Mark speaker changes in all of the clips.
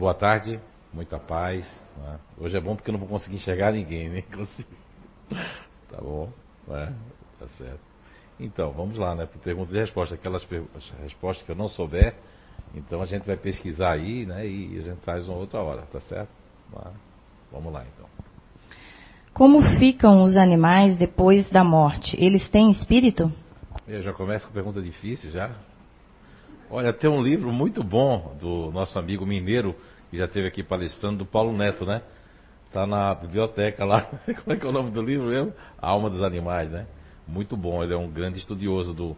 Speaker 1: Boa tarde, muita paz. Né? Hoje é bom porque eu não vou conseguir enxergar ninguém, nem consigo. Tá bom? Né? Tá certo. Então, vamos lá, né? Perguntas e respostas. Aquelas respostas que eu não souber, então a gente vai pesquisar aí, né? E a gente traz uma outra hora, tá certo? Vamos lá, então.
Speaker 2: Como ficam os animais depois da morte? Eles têm espírito?
Speaker 1: Eu já começo com pergunta difícil já. Olha, tem um livro muito bom do nosso amigo mineiro, que já esteve aqui palestrando, do Paulo Neto, né? Está na biblioteca lá. Como é que é o nome do livro mesmo? A Alma dos Animais, né? Muito bom. Ele é um grande estudioso do,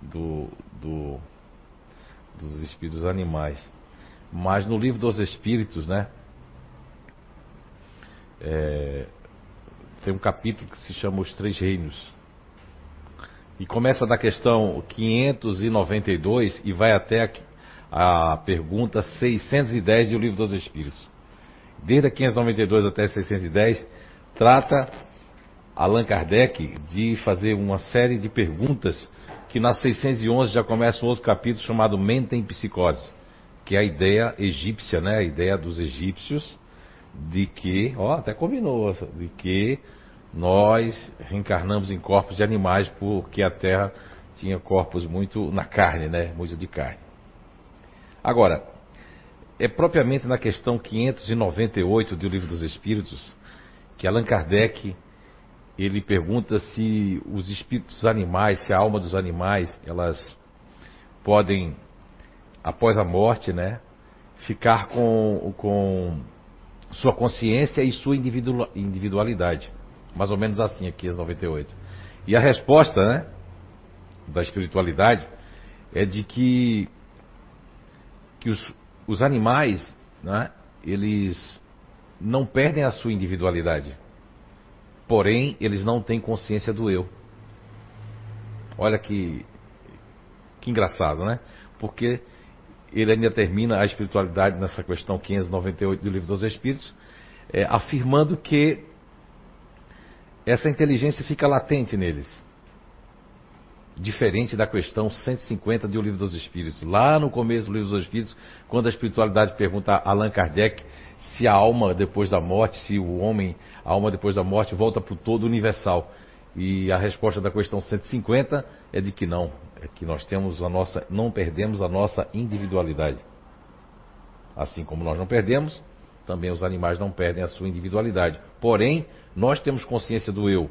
Speaker 1: do, do dos espíritos animais. Mas no livro dos espíritos, né? É, tem um capítulo que se chama Os Três Reinos. E começa da questão 592 e vai até a, a pergunta 610 do Livro dos Espíritos. Desde a 592 até 610, trata Allan Kardec de fazer uma série de perguntas que na 611 já começa um outro capítulo chamado Mente em Psicose, que é a ideia egípcia, né? A ideia dos egípcios de que, ó, até combinou, de que nós reencarnamos em corpos de animais porque a Terra tinha corpos muito na carne, né? Muito de carne. Agora, é propriamente na questão 598 do Livro dos Espíritos que Allan Kardec ele pergunta se os espíritos animais, se a alma dos animais, elas podem após a morte, né, ficar com, com sua consciência e sua individualidade. Mais ou menos assim aqui, as 98. E a resposta, né, da espiritualidade é de que, que os, os animais, né, eles não perdem a sua individualidade. Porém, eles não têm consciência do eu. Olha que, que engraçado, né? Porque ele ainda termina a espiritualidade nessa questão 598 do Livro dos Espíritos, é, afirmando que essa inteligência fica latente neles. Diferente da questão 150 do Livro dos Espíritos. Lá no começo do Livro dos Espíritos, quando a espiritualidade pergunta a Allan Kardec se a alma depois da morte, se o homem, a alma depois da morte, volta para o todo universal. E a resposta da questão 150 é de que não, é que nós temos a nossa, não perdemos a nossa individualidade. Assim como nós não perdemos, também os animais não perdem a sua individualidade. Porém, nós temos consciência do eu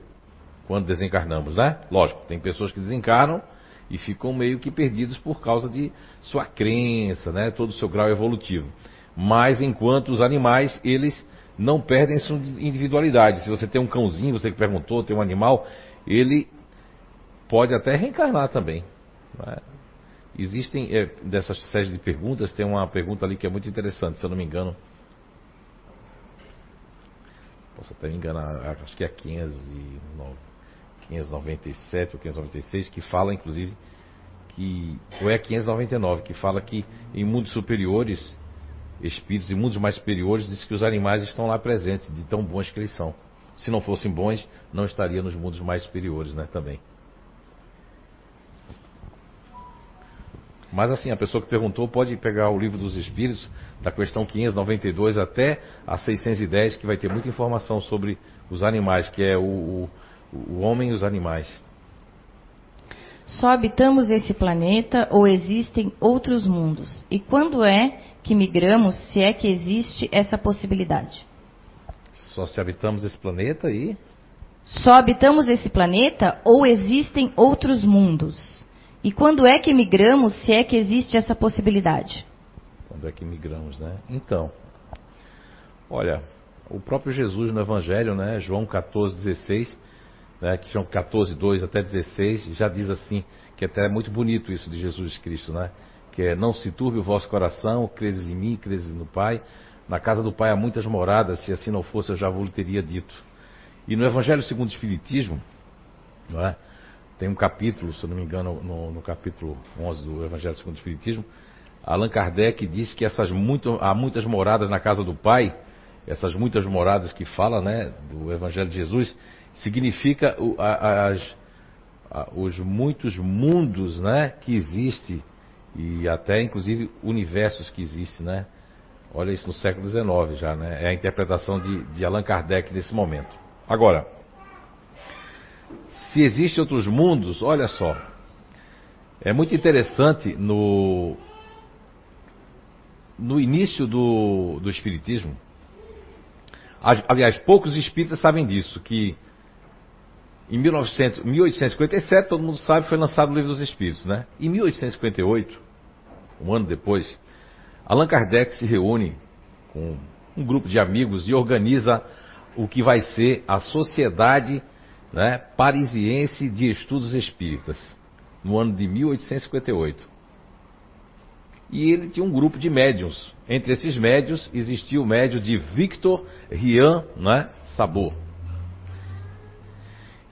Speaker 1: quando desencarnamos, né? Lógico, tem pessoas que desencarnam e ficam meio que perdidos por causa de sua crença, né? Todo o seu grau evolutivo. Mas enquanto os animais, eles não perdem sua individualidade. Se você tem um cãozinho, você que perguntou, tem um animal, ele pode até reencarnar também. Né? Existem, é, dessas série de perguntas, tem uma pergunta ali que é muito interessante, se eu não me engano. Posso até me enganar, acho que é 597 ou 596, que fala, inclusive, que. Ou é 599, que fala que em mundos superiores, espíritos em mundos mais superiores, diz que os animais estão lá presentes, de tão bons que eles são. Se não fossem bons, não estaria nos mundos mais superiores, né? Também. Mas assim, a pessoa que perguntou pode pegar o livro dos Espíritos, da questão 592 até a 610, que vai ter muita informação sobre os animais, que é o, o, o homem e os animais.
Speaker 2: Só habitamos esse planeta ou existem outros mundos? E quando é que migramos, se é que existe essa possibilidade?
Speaker 1: Só se habitamos esse planeta e.
Speaker 2: Só habitamos esse planeta ou existem outros mundos? E quando é que migramos, se é que existe essa possibilidade?
Speaker 1: Quando é que migramos, né? Então, olha, o próprio Jesus no Evangelho, né, João 14, 16, né, que João 14, 2 até 16, já diz assim, que até é muito bonito isso de Jesus Cristo, né? Que é, não se turbe o vosso coração, credes em mim, credes no Pai. Na casa do Pai há muitas moradas, se assim não fosse eu já vos teria dito. E no Evangelho segundo o Espiritismo, não é? Tem um capítulo, se não me engano, no, no capítulo 11 do Evangelho segundo o Espiritismo, Allan Kardec diz que essas muito, há muitas moradas na casa do Pai, essas muitas moradas que fala, né, do Evangelho de Jesus, significa o, a, as, a, os muitos mundos, né, que existe e até inclusive universos que existem, né, Olha isso no século XIX já, né? É a interpretação de, de Allan Kardec nesse momento. Agora, se existem outros mundos, olha só. É muito interessante no, no início do, do Espiritismo. Aliás, poucos espíritas sabem disso, que em 1900, 1857, todo mundo sabe, foi lançado o Livro dos Espíritos, né? Em 1858, um ano depois, Allan Kardec se reúne com um grupo de amigos e organiza o que vai ser a Sociedade né, Parisiense de Estudos Espíritas, no ano de 1858. E ele tinha um grupo de médiums. Entre esses médios existia o médio de Victor Rian né, Sabor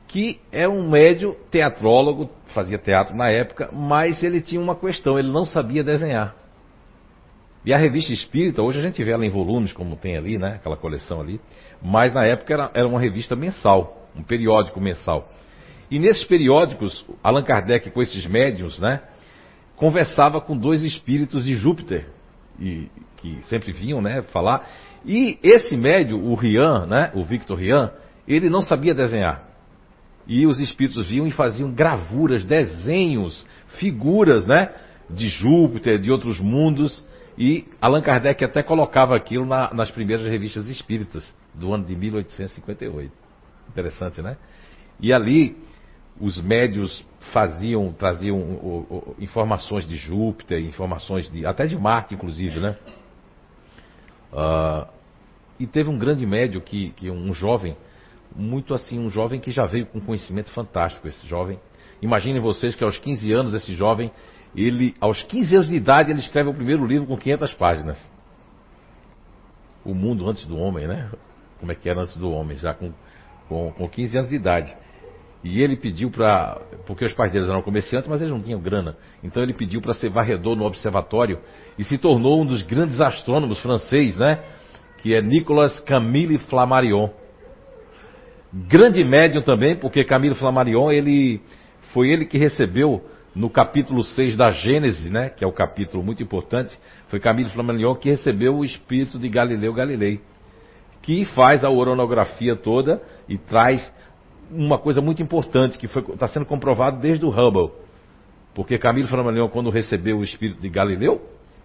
Speaker 1: que é um médio teatrólogo, fazia teatro na época, mas ele tinha uma questão, ele não sabia desenhar. E a revista espírita, hoje a gente vê ela em volumes, como tem ali, né? Aquela coleção ali. Mas na época era, era uma revista mensal, um periódico mensal. E nesses periódicos, Allan Kardec, com esses médiums, né? Conversava com dois espíritos de Júpiter, e, que sempre vinham, né? Falar. E esse médio, o Rian, né? O Victor Rian, ele não sabia desenhar. E os espíritos vinham e faziam gravuras, desenhos, figuras, né? De Júpiter, de outros mundos. E Allan Kardec até colocava aquilo na, nas primeiras revistas espíritas do ano de 1858. Interessante, né? E ali os médios faziam, traziam o, o, informações de Júpiter, informações de até de Marte, inclusive, né? Uh, e teve um grande médio que, que um jovem muito assim, um jovem que já veio com conhecimento fantástico, esse jovem. Imaginem vocês que aos 15 anos, esse jovem, ele, aos 15 anos de idade, ele escreve o primeiro livro com 500 páginas. O Mundo Antes do Homem, né? Como é que era antes do homem, já com, com, com 15 anos de idade. E ele pediu para. Porque os pais deles eram comerciantes, mas eles não tinham grana. Então ele pediu para ser varredor no observatório e se tornou um dos grandes astrônomos francês, né? Que é Nicolas Camille Flammarion. Grande médium também, porque Camilo Flammarion, ele foi ele que recebeu no capítulo 6 da Gênesis, né, que é o capítulo muito importante, foi Camilo Flammarion que recebeu o espírito de Galileu Galilei, que faz a oronografia toda e traz uma coisa muito importante que está sendo comprovado desde o Hubble. Porque Camilo Flammarion, quando recebeu o espírito de Galileu,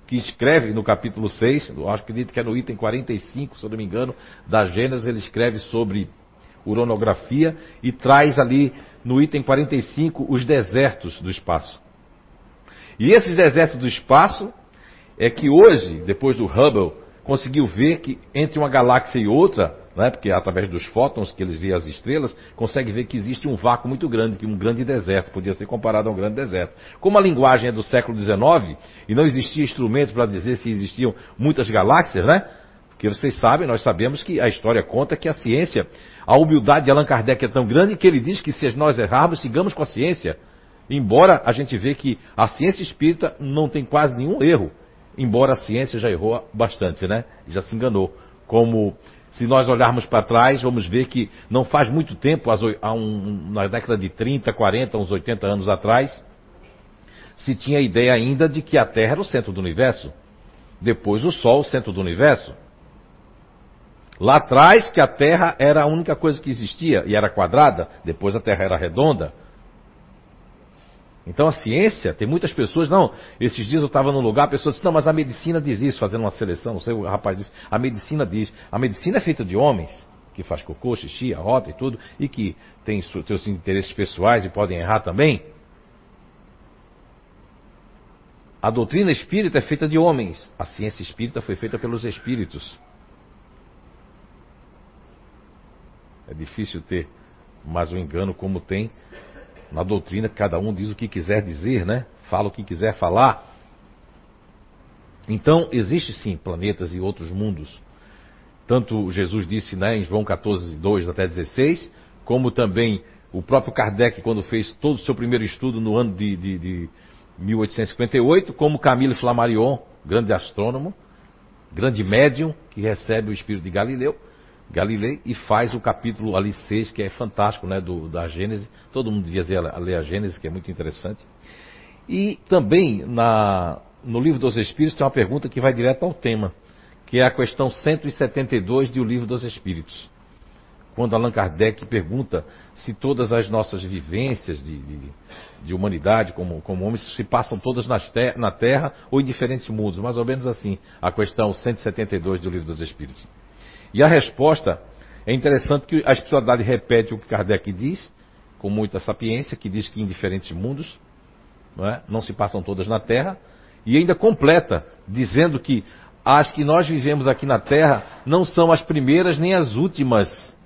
Speaker 1: que escreve no capítulo 6, eu acredito que é no item 45, se eu não me engano, da Gênesis, ele escreve sobre uronografia e traz ali no item 45 os desertos do espaço. E esses desertos do espaço é que hoje, depois do Hubble, conseguiu ver que entre uma galáxia e outra, né, porque através dos fótons que eles veem as estrelas, consegue ver que existe um vácuo muito grande, que um grande deserto, podia ser comparado a um grande deserto. Como a linguagem é do século XIX e não existia instrumento para dizer se existiam muitas galáxias, né? Porque vocês sabem, nós sabemos que a história conta que a ciência, a humildade de Allan Kardec é tão grande que ele diz que se nós errarmos, sigamos com a ciência. Embora a gente vê que a ciência espírita não tem quase nenhum erro, embora a ciência já errou bastante, né? Já se enganou. Como se nós olharmos para trás, vamos ver que não faz muito tempo, um, na década de 30, 40, uns 80 anos atrás, se tinha a ideia ainda de que a Terra era o centro do universo. Depois o Sol, o centro do universo. Lá atrás, que a Terra era a única coisa que existia e era quadrada, depois a Terra era redonda. Então a ciência, tem muitas pessoas, não, esses dias eu estava num lugar, a pessoa disse, não, mas a medicina diz isso, fazendo uma seleção, não sei, o rapaz disse, a medicina diz, a medicina é feita de homens, que faz cocô, xixi, a rota e tudo, e que tem seus interesses pessoais e podem errar também. A doutrina espírita é feita de homens, a ciência espírita foi feita pelos espíritos. É difícil ter mais um engano como tem na doutrina, cada um diz o que quiser dizer, né? Fala o que quiser falar. Então, existe sim planetas e outros mundos. Tanto Jesus disse né, em João 14, 2 até 16, como também o próprio Kardec, quando fez todo o seu primeiro estudo no ano de, de, de 1858, como Camille Flammarion, grande astrônomo, grande médium, que recebe o espírito de Galileu, Galilei e faz o capítulo ali 6, que é fantástico, né, do, da Gênesis. Todo mundo devia ler a Gênesis, que é muito interessante. E também na, no livro dos Espíritos tem uma pergunta que vai direto ao tema, que é a questão 172 do Livro dos Espíritos. Quando Allan Kardec pergunta se todas as nossas vivências de, de, de humanidade como, como homens se passam todas ter, na Terra ou em diferentes mundos, mais ou menos assim, a questão 172 do Livro dos Espíritos. E a resposta é interessante que a espiritualidade repete o que Kardec diz, com muita sapiência, que diz que em diferentes mundos não, é? não se passam todas na Terra, e ainda completa, dizendo que as que nós vivemos aqui na Terra não são as primeiras nem as últimas,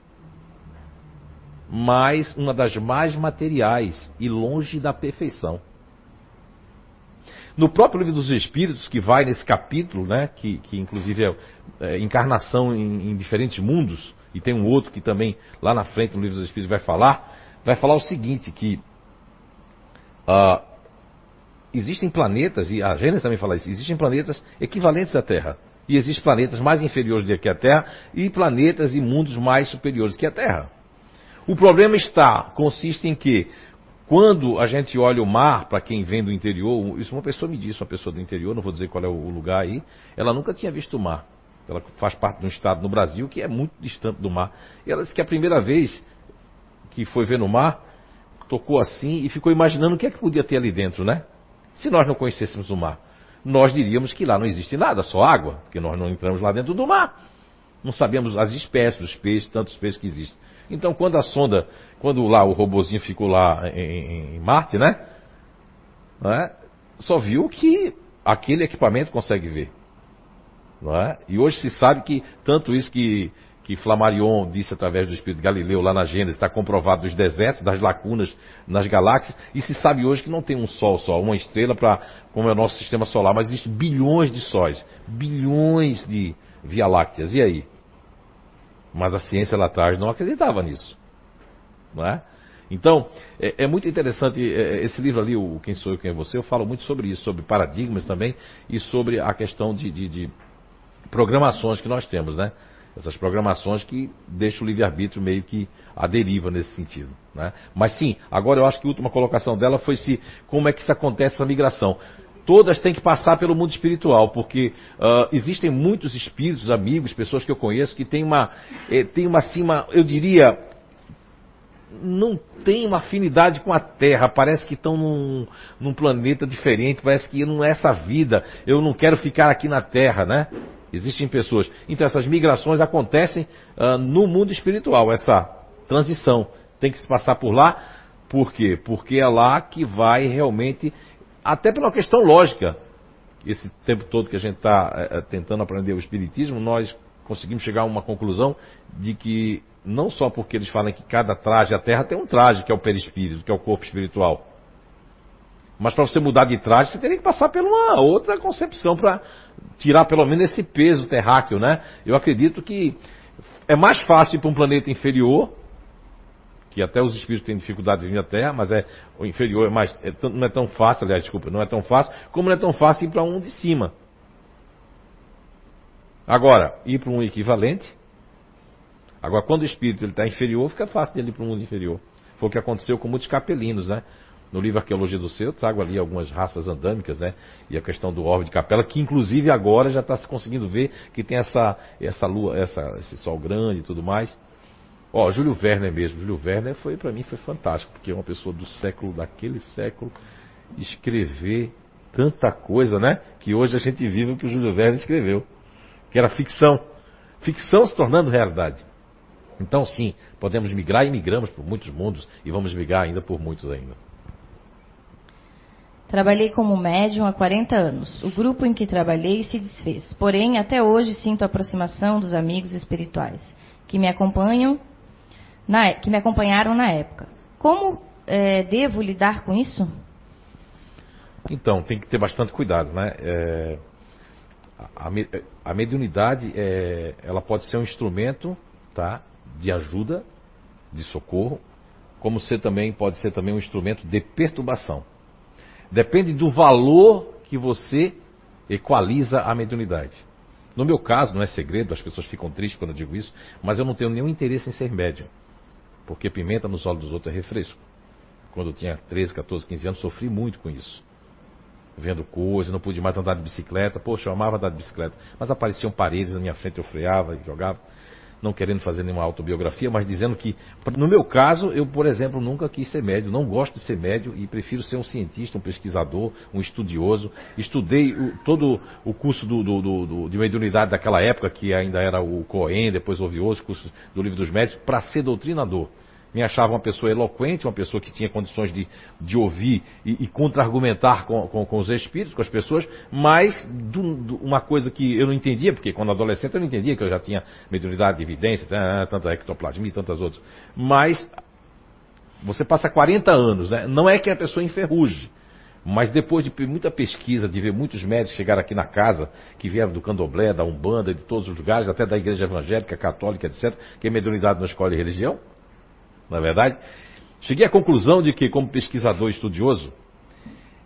Speaker 1: mas uma das mais materiais e longe da perfeição. No próprio livro dos Espíritos, que vai nesse capítulo, né, que, que inclusive é, é encarnação em, em, diferentes mundos, e tem um outro que também lá na frente no livro dos Espíritos vai falar, vai falar o seguinte, que uh, existem planetas, e a Gênesis também fala isso, existem planetas equivalentes à Terra. E existem planetas mais inferiores do que a Terra e planetas e mundos mais superiores que a Terra. O problema está, consiste em que, quando a gente olha o mar, para quem vem do interior, isso uma pessoa me disse, uma pessoa do interior, não vou dizer qual é o lugar aí, ela nunca tinha visto o mar. Ela faz parte de um estado no Brasil que é muito distante do mar. E ela disse que a primeira vez que foi ver no mar, tocou assim e ficou imaginando o que é que podia ter ali dentro, né? Se nós não conhecêssemos o mar, nós diríamos que lá não existe nada, só água, porque nós não entramos lá dentro do mar. Não sabemos as espécies dos peixes, tantos peixes que existem. Então, quando a sonda, quando lá o robozinho ficou lá em, em Marte, né? É? Só viu que aquele equipamento consegue ver. É? E hoje se sabe que tanto isso que que Flammarion disse através do Espírito Galileu lá na Gênesis, está comprovado dos desertos, das lacunas nas galáxias, e se sabe hoje que não tem um sol só, uma estrela para como é o nosso sistema solar, mas existem bilhões de sóis, bilhões de Via Lácteas. E aí? Mas a ciência lá atrás não acreditava nisso. Não é? Então, é, é muito interessante é, esse livro ali, o Quem Sou Eu, Quem é Você, eu falo muito sobre isso, sobre paradigmas também e sobre a questão de, de, de programações que nós temos, né? essas programações que deixam o livre-arbítrio meio que à deriva nesse sentido. Né? Mas sim, agora eu acho que a última colocação dela foi se como é que isso acontece essa migração. Todas têm que passar pelo mundo espiritual, porque uh, existem muitos espíritos, amigos, pessoas que eu conheço que têm uma, eh, uma, assim, uma, eu diria, não tem uma afinidade com a Terra, parece que estão num, num, planeta diferente, parece que não é essa vida, eu não quero ficar aqui na Terra, né? Existem pessoas. Então essas migrações acontecem uh, no mundo espiritual, essa transição. Tem que se passar por lá. Por quê? Porque é lá que vai realmente, até pela questão lógica, esse tempo todo que a gente está é, tentando aprender o Espiritismo, nós conseguimos chegar a uma conclusão de que não só porque eles falam que cada traje, a Terra tem um traje, que é o perispírito, que é o corpo espiritual. Mas para você mudar de traje, você teria que passar por uma outra concepção para tirar pelo menos esse peso terráqueo, né? Eu acredito que é mais fácil para um planeta inferior, que até os espíritos têm dificuldade de vir à Terra, mas é o inferior é mais, é, não é tão fácil, aliás, desculpa, não é tão fácil, como não é tão fácil ir para um de cima. Agora, ir para um equivalente. Agora, quando o espírito está inferior, fica fácil de ir para um mundo inferior. Foi o que aconteceu com muitos capelinos, né? No livro Arqueologia do Ser, eu trago ali algumas raças andâmicas, né? E a questão do orbe de capela, que inclusive agora já está se conseguindo ver que tem essa, essa lua, essa, esse sol grande e tudo mais. Ó, Júlio Werner mesmo. Júlio Werner foi, para mim, foi fantástico, porque é uma pessoa do século, daquele século, escrever tanta coisa, né? Que hoje a gente vive o que o Júlio Werner escreveu. Que era ficção. Ficção se tornando realidade. Então, sim, podemos migrar e migramos por muitos mundos e vamos migrar ainda por muitos ainda.
Speaker 2: Trabalhei como médium há 40 anos. O grupo em que trabalhei se desfez. Porém, até hoje sinto a aproximação dos amigos espirituais que me acompanham, na, que me acompanharam na época. Como é, devo lidar com isso?
Speaker 1: Então, tem que ter bastante cuidado, né? É, a, a, mediunidade, é, ela pode ser um instrumento, tá? De ajuda, de socorro, como ser também pode ser também um instrumento de perturbação. Depende do valor que você equaliza a mediunidade. No meu caso, não é segredo, as pessoas ficam tristes quando eu digo isso, mas eu não tenho nenhum interesse em ser médium. Porque pimenta nos olhos dos outros é refresco. Quando eu tinha 13, 14, 15 anos, sofri muito com isso. vendo coisas, não pude mais andar de bicicleta. Poxa, eu amava andar de bicicleta. Mas apareciam paredes na minha frente, eu freava e jogava. Não querendo fazer nenhuma autobiografia, mas dizendo que, no meu caso, eu, por exemplo, nunca quis ser médio. Não gosto de ser médio e prefiro ser um cientista, um pesquisador, um estudioso. Estudei o, todo o curso do, do, do, de mediunidade daquela época, que ainda era o Coen, depois houve outros cursos do Livro dos Médios, para ser doutrinador me achava uma pessoa eloquente, uma pessoa que tinha condições de, de ouvir e, e contra-argumentar com, com, com, os espíritos, com as pessoas, mas do, do, uma coisa que eu não entendia, porque quando adolescente eu não entendia que eu já tinha mediunidade de evidência, tanta ectoplasmia e tantas outras. Mas você passa 40 anos, né? não é que a pessoa enferruje, mas depois de muita pesquisa, de ver muitos médicos chegar aqui na casa, que vieram do candomblé, da umbanda, de todos os lugares, até da igreja evangélica, católica, etc., que a mediunidade não escolhe religião, na é verdade? Cheguei à conclusão de que, como pesquisador estudioso,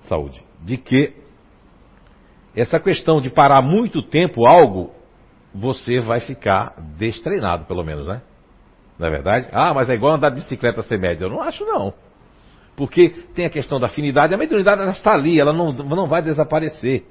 Speaker 1: saúde, de que essa questão de parar muito tempo algo, você vai ficar destreinado, pelo menos, né? Não é verdade? Ah, mas é igual andar de bicicleta ser médio. Eu não acho, não. Porque tem a questão da afinidade, a mediunidade ela está ali, ela não, não vai desaparecer.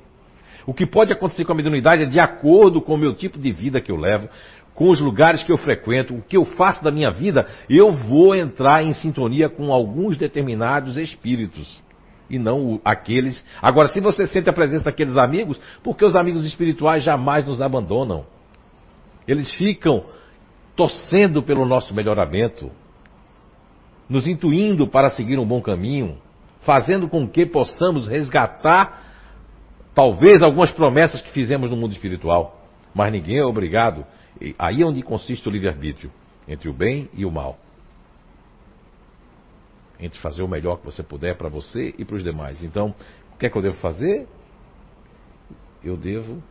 Speaker 1: O que pode acontecer com a mediunidade é de acordo com o meu tipo de vida que eu levo, com os lugares que eu frequento, o que eu faço da minha vida, eu vou entrar em sintonia com alguns determinados espíritos. E não aqueles. Agora, se você sente a presença daqueles amigos, porque os amigos espirituais jamais nos abandonam. Eles ficam torcendo pelo nosso melhoramento, nos intuindo para seguir um bom caminho, fazendo com que possamos resgatar, talvez, algumas promessas que fizemos no mundo espiritual. Mas ninguém é obrigado Aí é onde consiste o livre-arbítrio entre o bem e o mal. Entre fazer o melhor que você puder para você e para os demais. Então, o que é que eu devo fazer? Eu devo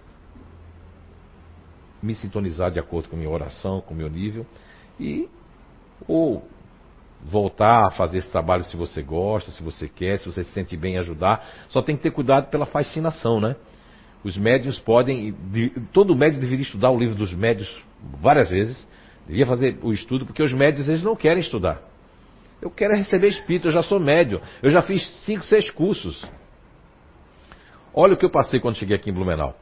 Speaker 1: me sintonizar de acordo com a minha oração, com o meu nível e ou voltar a fazer esse trabalho se você gosta, se você quer, se você se sente bem em ajudar. Só tem que ter cuidado pela fascinação, né? Os médios podem. Todo médio deveria estudar o livro dos médios várias vezes. Devia fazer o estudo, porque os médios eles não querem estudar. Eu quero receber espírito, eu já sou médio. Eu já fiz cinco, seis cursos. Olha o que eu passei quando cheguei aqui em Blumenau.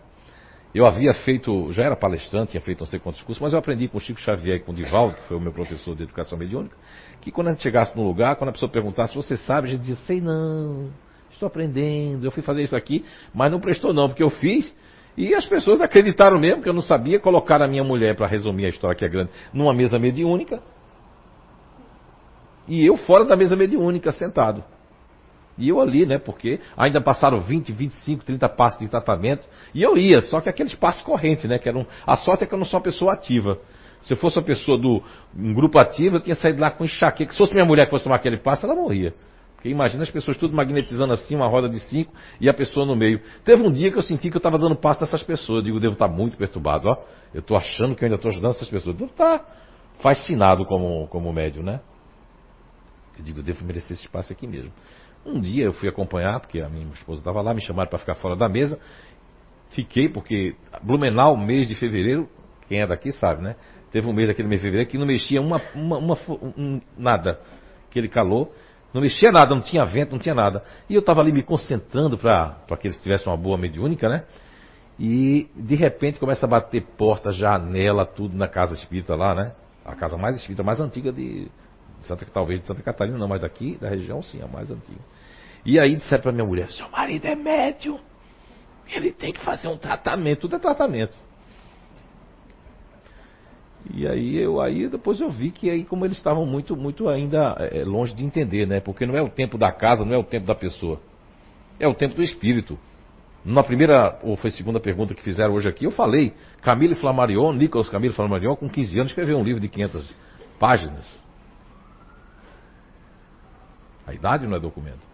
Speaker 1: Eu havia feito, já era palestrante, tinha feito não sei quantos cursos, mas eu aprendi com o Chico Xavier e com o Divaldo, que foi o meu professor de educação mediúnica, que quando a gente chegasse num lugar, quando a pessoa perguntasse, você sabe, a gente dizia, sei não estou aprendendo, eu fui fazer isso aqui, mas não prestou não, porque eu fiz. E as pessoas acreditaram mesmo que eu não sabia colocar a minha mulher, para resumir a história que é grande, numa mesa mediúnica. E eu fora da mesa mediúnica, sentado. E eu ali, né? Porque ainda passaram 20, 25, 30 passos de tratamento. E eu ia, só que aqueles passos correntes, né? Que eram, a sorte é que eu não sou uma pessoa ativa. Se eu fosse uma pessoa do um grupo ativo, eu tinha saído lá com enxaqueca. Se fosse minha mulher que fosse tomar aquele passo, ela morria. Porque imagina as pessoas tudo magnetizando assim, uma roda de cinco e a pessoa no meio. Teve um dia que eu senti que eu estava dando passo nessas pessoas. Eu digo, devo estar muito perturbado. Ó, eu estou achando que eu ainda estou ajudando essas pessoas. Eu devo estar fascinado como, como médium, né? Eu digo, devo merecer esse espaço aqui mesmo. Um dia eu fui acompanhar, porque a minha esposa estava lá, me chamaram para ficar fora da mesa. Fiquei, porque Blumenau, mês de fevereiro, quem é daqui sabe, né? Teve um mês aqui no mês de fevereiro que não mexia uma, uma, uma um, nada. Aquele calor. Não mexia nada, não tinha vento, não tinha nada. E eu estava ali me concentrando para que eles tivessem uma boa mediúnica, né? E de repente começa a bater porta, janela, tudo na casa espírita lá, né? A casa mais espírita, mais antiga de Santa, talvez de Santa Catarina, não, mas daqui da região sim, a mais antiga. E aí disseram para minha mulher: seu marido é médium, ele tem que fazer um tratamento, tudo é tratamento. E aí eu aí depois eu vi que aí como eles estavam muito muito ainda é, longe de entender, né? Porque não é o tempo da casa, não é o tempo da pessoa. É o tempo do espírito. Na primeira ou foi segunda pergunta que fizeram hoje aqui, eu falei, Camille Flammarion, Nicolas Camille Flammarion, com 15 anos escreveu um livro de 500 páginas. A idade não é documento.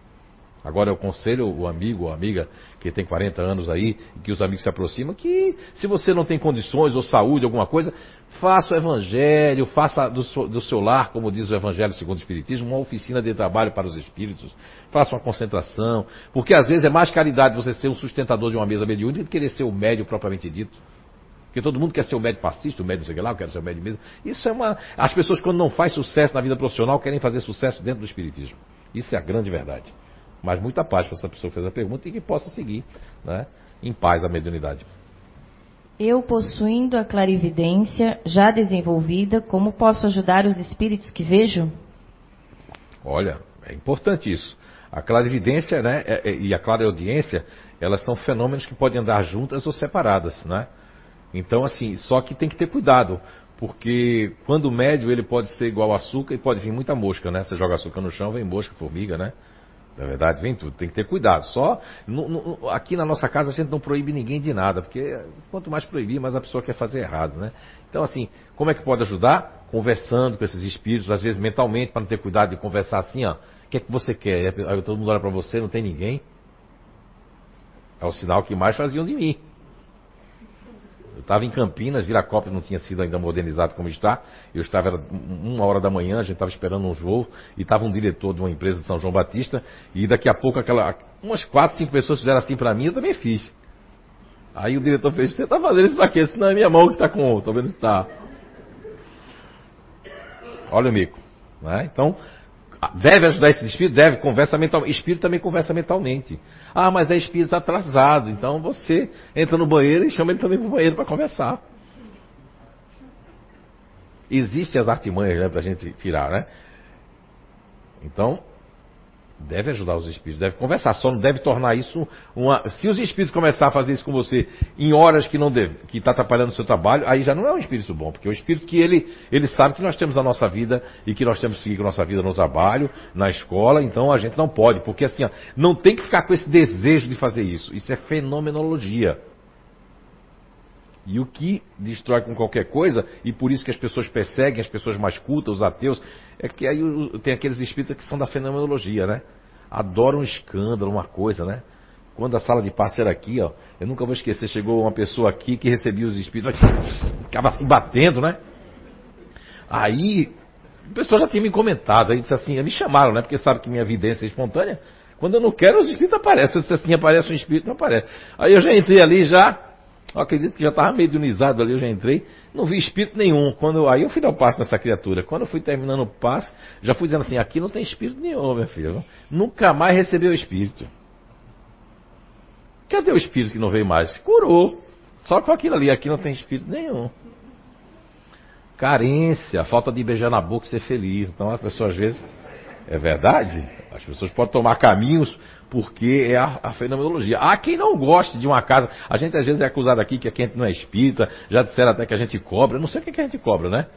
Speaker 1: Agora eu aconselho o amigo ou amiga que tem 40 anos aí, que os amigos se aproximam, que se você não tem condições ou saúde, alguma coisa, faça o evangelho, faça do seu, do seu lar, como diz o evangelho segundo o Espiritismo, uma oficina de trabalho para os espíritos, faça uma concentração, porque às vezes é mais caridade você ser um sustentador de uma mesa mediúnica do que querer ser o médio propriamente dito. Porque todo mundo quer ser o médio passista, o médio sei lá, eu quero ser o médio mesmo. Isso é uma. As pessoas, quando não faz sucesso na vida profissional, querem fazer sucesso dentro do Espiritismo. Isso é a grande verdade. Mas muita paz para essa pessoa que fez a pergunta e que possa seguir né, em paz a mediunidade.
Speaker 2: Eu, possuindo a clarividência já desenvolvida, como posso ajudar os espíritos que vejo?
Speaker 1: Olha, é importante isso. A clarividência né, é, é, e a clareaudiência, elas são fenômenos que podem andar juntas ou separadas, né? Então, assim, só que tem que ter cuidado, porque quando o médio ele pode ser igual açúcar e pode vir muita mosca, né? Você joga açúcar no chão, vem mosca, formiga, né? Na verdade, vem tudo. Tem que ter cuidado. Só no, no, aqui na nossa casa a gente não proíbe ninguém de nada, porque quanto mais proibir, mais a pessoa quer fazer errado, né? Então, assim, como é que pode ajudar? Conversando com esses espíritos, às vezes mentalmente, para não ter cuidado de conversar assim, ó. O que é que você quer? Aí todo mundo olha para você, não tem ninguém. É o sinal que mais faziam de mim. Eu estava em Campinas, Viracopos não tinha sido ainda modernizado como está. Eu estava, era uma hora da manhã, a gente estava esperando um voo, e estava um diretor de uma empresa de São João Batista, e daqui a pouco aquela, umas quatro, cinco pessoas fizeram assim para mim, eu também fiz. Aí o diretor fez, você está fazendo isso para quê? Senão é minha mão que está com, estou vendo se está. Olha o mico. Né? Então, Deve ajudar esse espírito? Deve, conversa mentalmente. Espírito também conversa mentalmente. Ah, mas é espírito atrasado. Então você entra no banheiro e chama ele também para o banheiro para conversar. Existem as artimanhas né, para a gente tirar, né? Então, Deve ajudar os espíritos, deve conversar, só não deve tornar isso uma. Se os espíritos começar a fazer isso com você em horas que não deve, que está atrapalhando o seu trabalho, aí já não é um espírito bom, porque é um espírito que ele, ele sabe que nós temos a nossa vida e que nós temos que seguir com a nossa vida no trabalho, na escola, então a gente não pode, porque assim, ó, não tem que ficar com esse desejo de fazer isso. Isso é fenomenologia. E o que destrói com qualquer coisa, e por isso que as pessoas perseguem as pessoas mais cultas, os ateus, é que aí tem aqueles espíritas que são da fenomenologia, né? Adoram um escândalo, uma coisa, né? Quando a sala de passe era aqui, ó, eu nunca vou esquecer, chegou uma pessoa aqui que recebia os espíritos, ficava assim batendo, né? Aí, o pessoal já tinha me comentado, aí disse assim, me chamaram, né? Porque sabe que minha vidência é espontânea. Quando eu não quero, os espíritos aparecem. Eu disse assim, aparece um espírito, não aparece. Aí eu já entrei ali, já, eu acredito que já estava mediunizado ali, eu já entrei, não vi espírito nenhum. Quando aí eu fui dar o passo nessa criatura. Quando eu fui terminando o passo, já fui dizendo assim, aqui não tem espírito nenhum, minha filha. Nunca mais recebeu espírito. Cadê o espírito que não veio mais? Curou. Só com aquilo ali, aqui não tem espírito nenhum. Carência, falta de beijar na boca e ser feliz. Então as pessoas às vezes. É verdade? As pessoas podem tomar caminhos porque é a, a, fenomenologia. Há quem não goste de uma casa. A gente às vezes é acusado aqui que a gente não é espírita, já disseram até que a gente cobra. Não sei o que, que a gente cobra, né?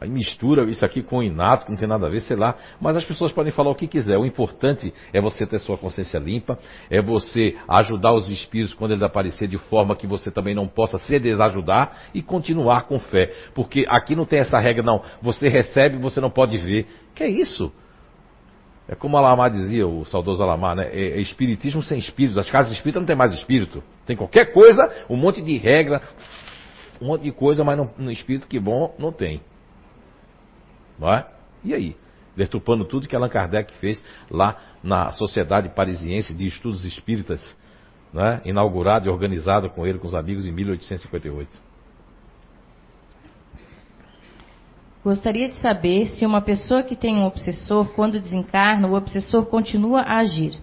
Speaker 1: Aí mistura isso aqui com o inato, que não tem nada a ver, sei lá. Mas as pessoas podem falar o que quiser. O importante é você ter sua consciência limpa, é você ajudar os espíritos quando eles aparecerem de forma que você também não possa se desajudar e continuar com fé. Porque aqui não tem essa regra, não. Você recebe, você não pode ver. Que é isso? É como Alamar dizia, o saudoso Alamar, né? É, é espiritismo sem espíritos. As casas espíritas não tem mais espírito. Tem qualquer coisa, um monte de regra, um monte de coisa, mas no, no espírito que bom não tem. Não é? E aí? Deturpando tudo que Allan Kardec fez lá na Sociedade Parisiense de Estudos Espíritas, né? inaugurado e organizado com ele, com os amigos, em 1858.
Speaker 2: Gostaria de saber se uma pessoa que tem um obsessor, quando desencarna, o obsessor continua a agir.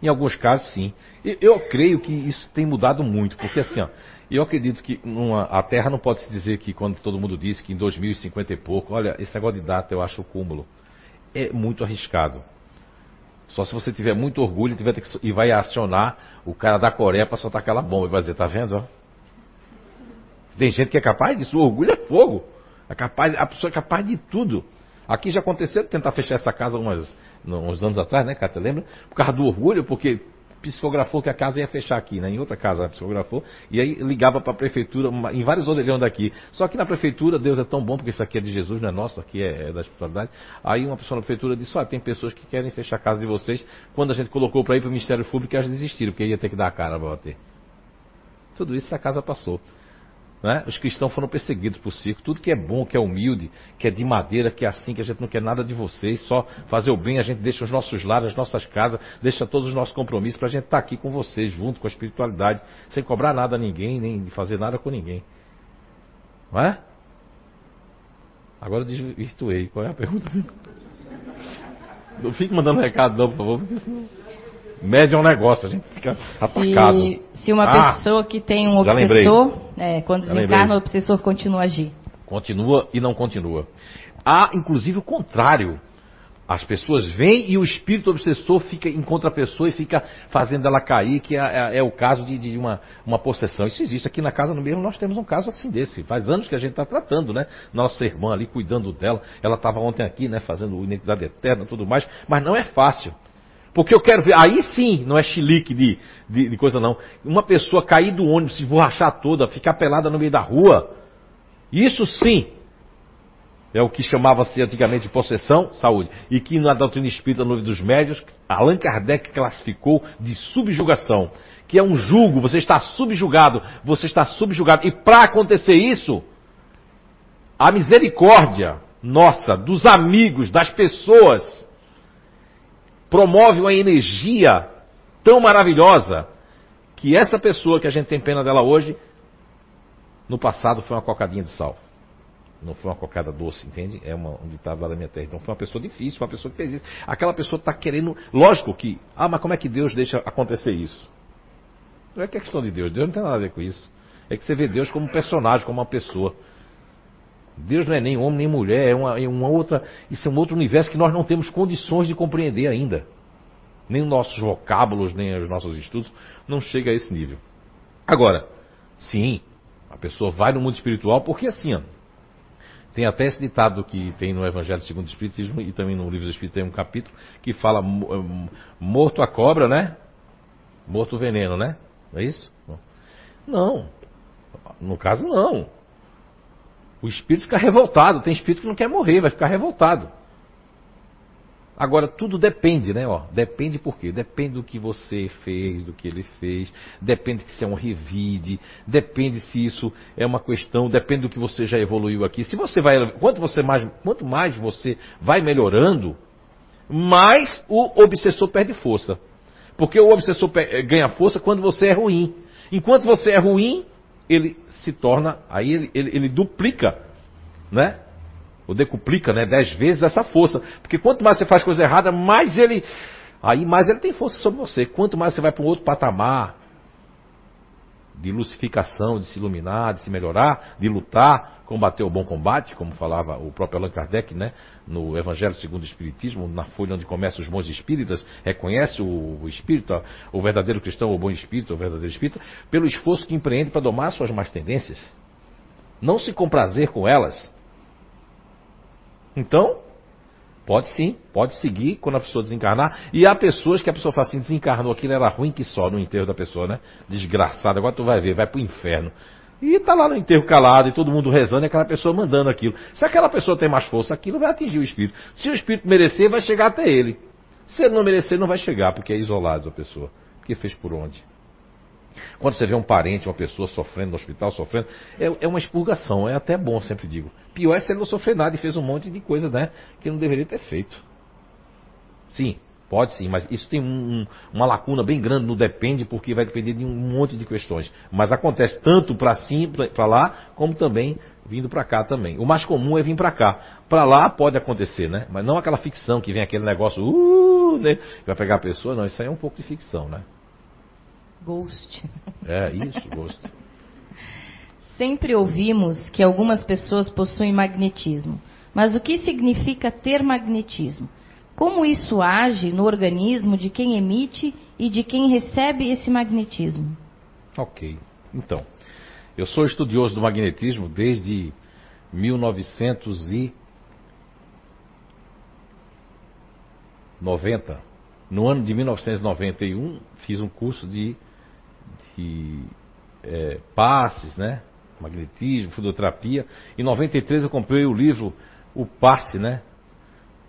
Speaker 1: Em alguns casos, sim. Eu, creio que isso tem mudado muito, porque assim, ó, eu acredito que a Terra não pode se dizer que quando todo mundo disse que em 2050 e pouco, olha, esse negócio de data eu acho o cúmulo. É muito arriscado. Só se você tiver muito orgulho tiver que, e vai acionar o cara da Coreia para soltar aquela bomba e vai dizer, tá vendo? Ó? Tem gente que é capaz disso, o orgulho é fogo. É capaz, a pessoa é capaz de tudo. Aqui já aconteceu tentar fechar essa casa uns anos atrás, né, Cátia? Lembra? Por causa do orgulho, porque psicografou que a casa ia fechar aqui, né? Em outra casa psicografou. E aí ligava para a prefeitura, em vários orelhões daqui. Só que na prefeitura, Deus é tão bom, porque isso aqui é de Jesus, não é nosso, aqui é, é da espiritualidade. Aí uma pessoa na prefeitura disse, olha, tem pessoas que querem fechar a casa de vocês. Quando a gente colocou para ir para o Ministério Público, elas desistiram, porque ia ter que dar a cara para bater. Tudo isso a casa passou. Né? Os cristãos foram perseguidos por circo. Tudo que é bom, que é humilde, que é de madeira, que é assim, que a gente não quer nada de vocês, só fazer o bem, a gente deixa os nossos lares, as nossas casas, deixa todos os nossos compromissos para a gente estar tá aqui com vocês, junto com a espiritualidade, sem cobrar nada a ninguém, nem fazer nada com ninguém. Não é? Agora eu desvirtuei. Qual é a pergunta? Não fique mandando recado não, por favor, porque senão... Média é um negócio, a gente fica atacado.
Speaker 2: Se, se uma
Speaker 1: Ah,
Speaker 2: pessoa que tem um obsessor, é, quando desencarna, o obsessor continua a agir.
Speaker 1: Continua e não continua. Há, inclusive, o contrário. As pessoas vêm e o espírito obsessor fica encontra a pessoa e fica fazendo ela cair, que é, é- é o caso de, de uma, uma possessão. Isso existe aqui na casa no mesmo, nós temos um caso assim desse. Faz anos que a gente está tratando, né? Nossa irmã ali cuidando dela. Ela estava ontem aqui, né? Fazendo identidade eterna e tudo mais. Mas não é fácil. Porque eu quero ver, aí sim, não é chilique de, de, de coisa não. Uma pessoa cair do ônibus, se esborrachar toda, ficar pelada no meio da rua. Isso sim é o que chamava-se antigamente de possessão, saúde, e que na doutrina espírita, no livro dos médios, Allan Kardec classificou de subjugação, que é um julgo, você está subjugado, você está subjugado. E para acontecer isso, a misericórdia nossa, dos amigos, das pessoas, promove uma energia tão maravilhosa que essa pessoa que a gente tem pena dela hoje, no passado foi uma cocadinha de sal. Não foi uma cocada doce, entende? É uma, um ditado lá da minha terra. Então foi uma pessoa difícil, uma pessoa que fez isso. Aquela pessoa está querendo. Lógico que. Ah, mas como é que Deus deixa acontecer isso? Não é que é questão de Deus. Deus não tem nada a ver com isso. É que você vê Deus como um personagem, como uma pessoa. Deus não é nem homem nem mulher, é uma, é uma outra. Isso é um outro universo que nós não temos condições de compreender ainda. Nem os nossos vocábulos, nem os nossos estudos não chega a esse nível. Agora, sim, a pessoa vai no mundo espiritual porque assim, ó, tem até esse ditado que tem no Evangelho segundo o Espiritismo e também no Livro dos Espíritos tem um capítulo que fala eh, morto a cobra, né? Morto o veneno, né? Não é isso? Não. No caso, não. O espírito fica revoltado. Tem espírito que não quer morrer, vai ficar revoltado. Agora, tudo depende, né? Ó, depende por quê? Depende do que você fez, do que ele fez, depende se é um revide, depende se isso é uma questão, depende do que você já evoluiu aqui. Se você vai, quanto, você mais, quanto mais você vai melhorando, mais o obsessor perde força. Porque o obsessor ganha força quando você é ruim. Enquanto você é ruim, ele se torna, aí ele, ele, ele duplica, né? Ou decuplica, né? Dez vezes essa força. Porque quanto mais você faz coisa errada, mais ele. Aí mais ele tem força sobre você. Quanto mais você vai para um outro patamar de lucificação, de se iluminar, de se melhorar, de lutar, combater o bom combate, como falava o próprio Allan Kardec, né? No Evangelho segundo o Espiritismo, na folha onde começam os bons espíritas, reconhece o, o espírito, o verdadeiro cristão, o bom espírito, o verdadeiro espírita, pelo esforço que empreende para domar suas más tendências. Não se comprazer com elas, então, pode sim, pode seguir quando a pessoa desencarnar. E há pessoas que a pessoa fala assim, desencarnou, aquilo era ruim que só no enterro da pessoa, né? Desgraçado, agora tu vai ver, vai pro inferno. E tá lá no enterro calado e todo mundo rezando e aquela pessoa mandando aquilo. Se aquela pessoa tem mais força, aquilo vai atingir o espírito. Se o espírito merecer, vai chegar até ele. Se ele não merecer, não vai chegar, porque é isolado a pessoa. Porque fez por onde? Quando você vê um parente, uma pessoa sofrendo no hospital, sofrendo, é, é uma expurgação, é até bom, sempre digo. Pior é se ele não sofrer nada e fez um monte de coisa, né, que não deveria ter feito. Sim, pode sim, mas isso tem um- um- uma lacuna bem grande no depende, porque vai depender de um monte de questões. Mas acontece tanto para sim, para lá, como também vindo para cá também. O mais comum é vir para cá. Para lá pode acontecer, né? Mas não aquela ficção que vem aquele negócio, uh, né, vai pegar a pessoa, não, isso aí é um pouco de ficção, né?
Speaker 2: Ghost.
Speaker 1: É isso, gosto.
Speaker 2: Sempre ouvimos que algumas pessoas possuem magnetismo. Mas o que significa ter magnetismo? Como isso age no organismo de quem emite e de quem recebe esse magnetismo?
Speaker 1: Ok. Então, eu sou estudioso do magnetismo desde 1990. No ano de 1991, fiz um curso de, de é, passes, né? Magnetismo, fluidoterapia. Em 93 eu comprei o livro O Passe, né?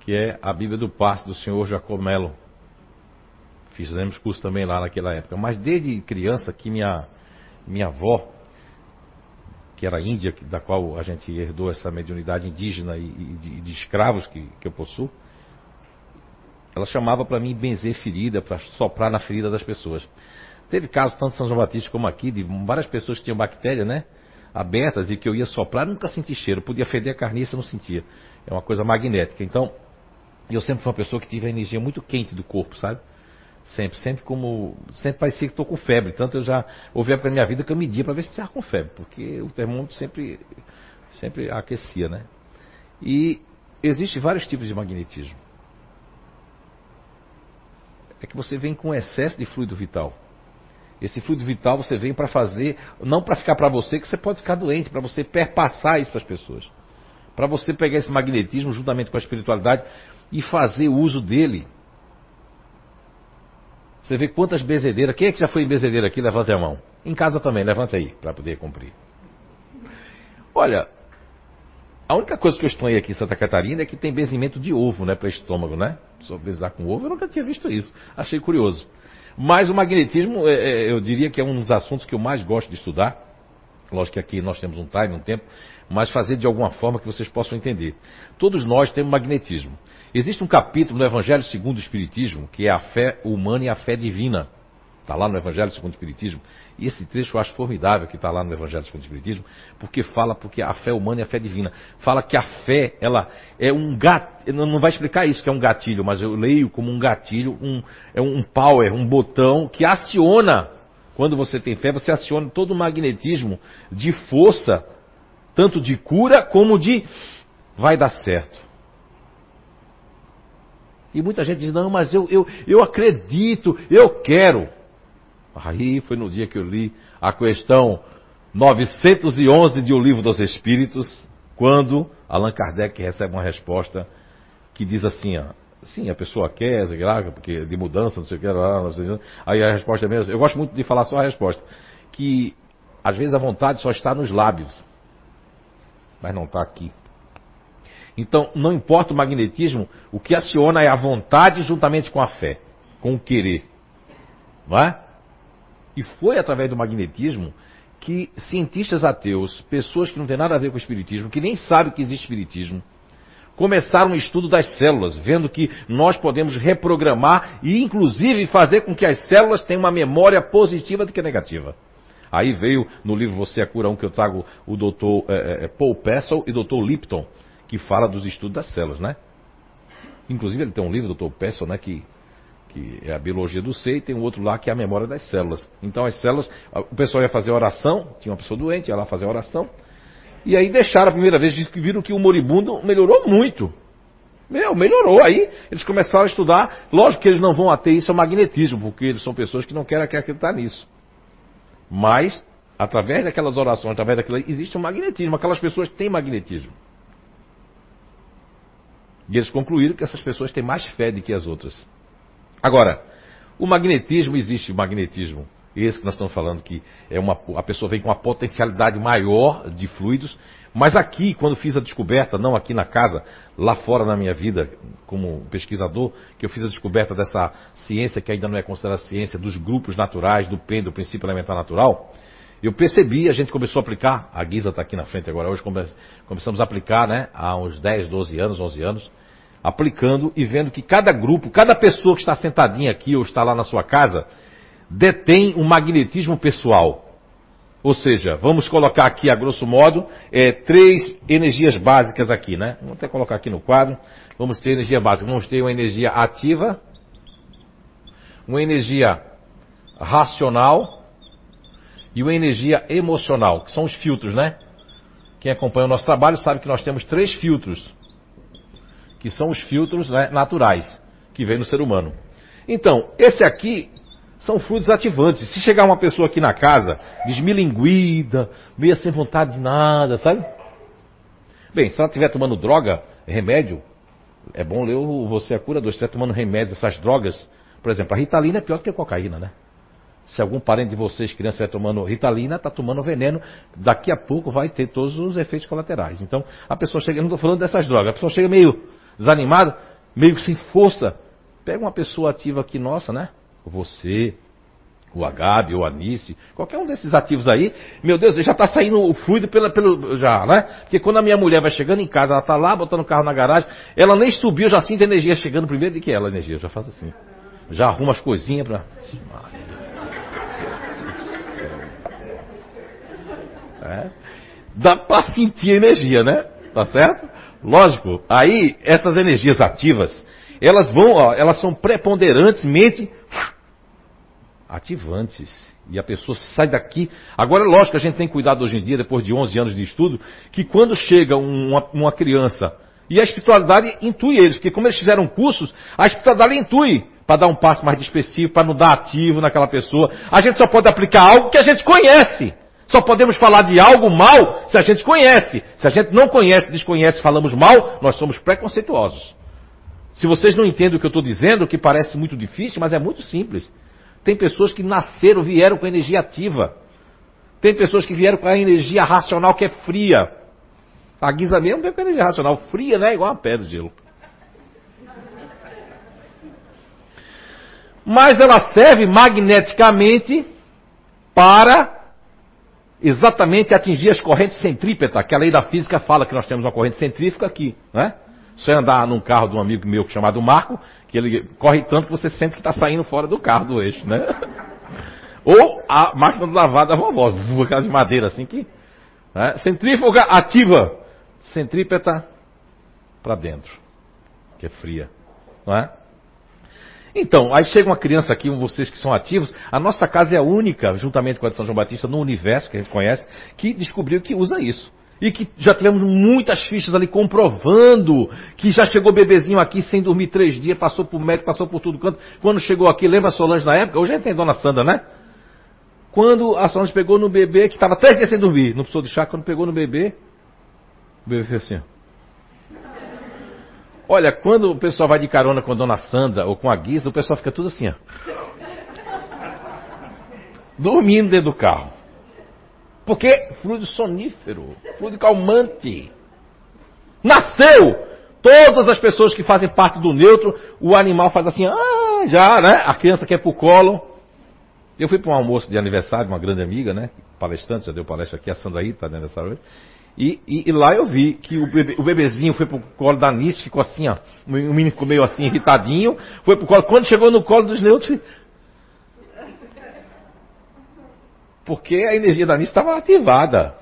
Speaker 1: Que é a Bíblia do Passe do senhor Jacob Mello. Fizemos curso também lá naquela época. Mas desde criança que minha, minha avó, que era índia, que- da qual a gente herdou essa mediunidade indígena e, e de, de escravos que, que eu possuo, ela chamava para mim benzer ferida, para soprar na ferida das pessoas. Teve casos, tanto em São João Batista como aqui, de várias pessoas que tinham bactéria, né? Abertas e que eu ia soprar, nunca senti cheiro. Podia feder a carniça, não sentia. É uma coisa magnética. Então, eu sempre fui uma pessoa que tive a energia muito quente do corpo, sabe? Sempre, sempre como. Sempre parecia que estou com febre. Tanto eu já houve época na minha vida que eu media para ver se estava com febre, porque o termômetro sempre, sempre aquecia, né? E existem vários tipos de magnetismo. É que você vem com excesso de fluido vital. Esse fluido vital você vem para fazer, não para ficar para você, que você pode ficar doente, para você perpassar isso para as pessoas. Para você pegar esse magnetismo juntamente com a espiritualidade e fazer uso dele. Você vê quantas bezedeiras. Quem é que já foi em bezedeira aqui? Levante a mão. Em casa também, levante aí, para poder cumprir. Olha, a única coisa que eu estranhei aqui em Santa Catarina é que tem benzimento de ovo, né, para estômago, né? Só bezar com ovo, eu nunca tinha visto isso. Achei curioso. Mas o magnetismo, é, é, eu diria que é um dos assuntos que eu mais gosto de estudar. Lógico que aqui nós temos um time, um tempo, mas fazer de alguma forma que vocês possam entender. Todos nós temos magnetismo. Existe um capítulo no Evangelho segundo o Espiritismo, que é a fé humana e a fé divina. Está lá no Evangelho segundo o Espiritismo. E esse trecho eu acho formidável que está lá no Evangelho segundo o Espiritismo, porque fala porque a fé humana e a fé divina. Fala que a fé, ela é um gatilho, não vai explicar isso que é um gatilho, mas eu leio como um gatilho, um, é um power, um botão que aciona, quando você tem fé, você aciona todo o magnetismo de força, tanto de cura como de vai dar certo. E muita gente diz, não, mas eu, eu, eu acredito, eu quero. Aí foi no dia que eu li a questão 911 de O Livro dos Espíritos, quando Allan Kardec recebe uma resposta que diz assim, ó, sim, a pessoa quer, sei porque de mudança, não sei o que, lá, não sei, aí a resposta é mesmo, eu gosto muito de falar só a resposta, que às vezes a vontade só está nos lábios, mas não está aqui. Então, não importa o magnetismo, o que aciona é a vontade juntamente com a fé, com o querer. Não é? E foi através do magnetismo que cientistas ateus, pessoas que não têm nada a ver com o espiritismo, que nem sabem que existe espiritismo, começaram um estudo das células, vendo que nós podemos reprogramar e inclusive fazer com que as células tenham uma memória positiva do que negativa. Aí veio no livro Você é Cura 1 que eu trago o doutor é, é, Paul Pessel e doutor Lipton, que fala dos estudos das células, né? Inclusive ele tem um livro, doutor Pessel, né, que que é a biologia do ser, e tem um outro lá que é a memória das células. Então as células, o pessoal ia fazer oração, tinha uma pessoa doente, ia lá fazer oração, e aí deixaram a primeira vez, viram que o moribundo melhorou muito. Meu, melhorou. Aí eles começaram a estudar. Lógico que eles não vão até isso ao magnetismo, porque eles são pessoas que não querem acreditar nisso. Mas, através daquelas orações, através daquilo, existe um magnetismo. Aquelas pessoas têm magnetismo. E eles concluíram que essas pessoas têm mais fé do que as outras. Agora, o magnetismo existe, magnetismo. Esse que nós estamos falando que é uma, a pessoa vem com uma potencialidade maior de fluidos, mas aqui, quando fiz a descoberta, não aqui na casa, lá fora na minha vida, como pesquisador, que eu fiz a descoberta dessa ciência que ainda não é considerada ciência, dos grupos naturais, do PEN, do princípio elementar natural, eu percebi, a gente começou a aplicar, a Guisa está aqui na frente agora, hoje começamos a aplicar, né, há uns 10, 12 anos, 11 anos, aplicando e vendo que cada grupo, cada pessoa que está sentadinha aqui ou está lá na sua casa, detém um magnetismo pessoal. Ou seja, vamos colocar aqui, a grosso modo, é, três energias básicas aqui, né? Vamos até colocar aqui no quadro. Vamos ter energia básica. Vamos ter uma energia ativa, uma energia racional e uma energia emocional, que são os filtros, né? Quem acompanha o nosso trabalho sabe que nós temos três filtros que são os filtros né, naturais que vem no ser humano. Então, esse aqui são fluidos ativantes. Se chegar uma pessoa aqui na casa, desmilinguida, meio sem vontade de nada, sabe? Bem, se ela estiver tomando droga, remédio, é bom ler o Você é Curador. Se estiver tomando remédios, essas drogas, por exemplo, a Ritalina é pior que a cocaína, né? Se algum parente de vocês, criança, estiver tomando Ritalina, está tomando veneno, daqui a pouco vai ter todos os efeitos colaterais. Então, a pessoa chega, não estou falando dessas drogas, a pessoa chega meio desanimado, meio sem força. Pega uma pessoa ativa aqui nossa, né? Você, o Agabe, o Anice, qualquer um desses ativos aí, meu Deus, já está saindo o fluido pela, pelo. Já, né? Porque quando a minha mulher vai chegando em casa, ela está lá botando o carro na garagem, ela nem subiu, já sinto a energia chegando primeiro de que ela, a energia, já faz assim. Já arruma as coisinhas para. É. Dá para sentir a energia, né? Tá certo? Lógico, aí essas energias ativas, elas vão, ó, elas são preponderantemente ativantes. E a pessoa sai daqui. Agora, é lógico a gente tem cuidado hoje em dia, depois de 11 anos de estudo, que quando chega uma, uma criança e a espiritualidade intui eles, porque como eles fizeram cursos, a espiritualidade intui para dar um passo mais específico, para não dar ativo naquela pessoa. A gente só pode aplicar algo que a gente conhece. Só podemos falar de algo mal se a gente conhece. Se a gente não conhece, desconhece, falamos mal, nós somos preconceituosos. Se vocês não entendem o que eu estou dizendo, que parece muito difícil, mas é muito simples. Tem pessoas que nasceram, vieram com energia ativa. Tem pessoas que vieram com a energia racional que é fria. A guisa mesmo veio com a energia racional fria, né? Igual uma pedra de gelo. Mas ela serve magneticamente para exatamente atingir as correntes centrípetas, que a lei da física fala que nós temos uma corrente centrífuga aqui, né? Você andar num carro de um amigo meu chamado Marco, que ele corre tanto que você sente que está saindo fora do carro do eixo, né? Ou a máquina de lavar da vovó, aquela de madeira assim que. Né? Centrífuga ativa, centrípeta para dentro, que é fria, não é? Então, aí chega uma criança aqui, vocês que são ativos, a nossa casa é a única, juntamente com a de São João Batista, no universo que a gente conhece, que descobriu que usa isso. E que já tivemos muitas fichas ali comprovando que já chegou bebezinho aqui sem dormir três dias, passou por médico, passou por tudo quanto. Quando chegou aqui, lembra a Solange na época? Hoje a gente tem Dona Sandra, né? Quando a Solange pegou no bebê, que estava três dias sem dormir, não precisou de chá, quando pegou no bebê, o bebê fez assim. Olha, quando o pessoal vai de carona com a Dona Sandra ou com a Guisa, o pessoal fica tudo assim, ó. Dormindo dentro do carro. Porque fluido sonífero, fluido calmante. Nasceu! Todas as pessoas que fazem parte do neutro, o animal faz assim, ah, já, né? A criança quer pro colo. Eu fui para um almoço de aniversário de uma grande amiga, né? Palestrante, já deu palestra aqui, a Sandra aí, tá de aniversário hoje. E, e, e, lá eu vi que o, bebê, o bebezinho foi pro colo da Nice, ficou assim, ó. O menino ficou meio assim, irritadinho. Foi pro colo. Quando chegou no colo dos neutros, Porque a energia da Nice estava ativada.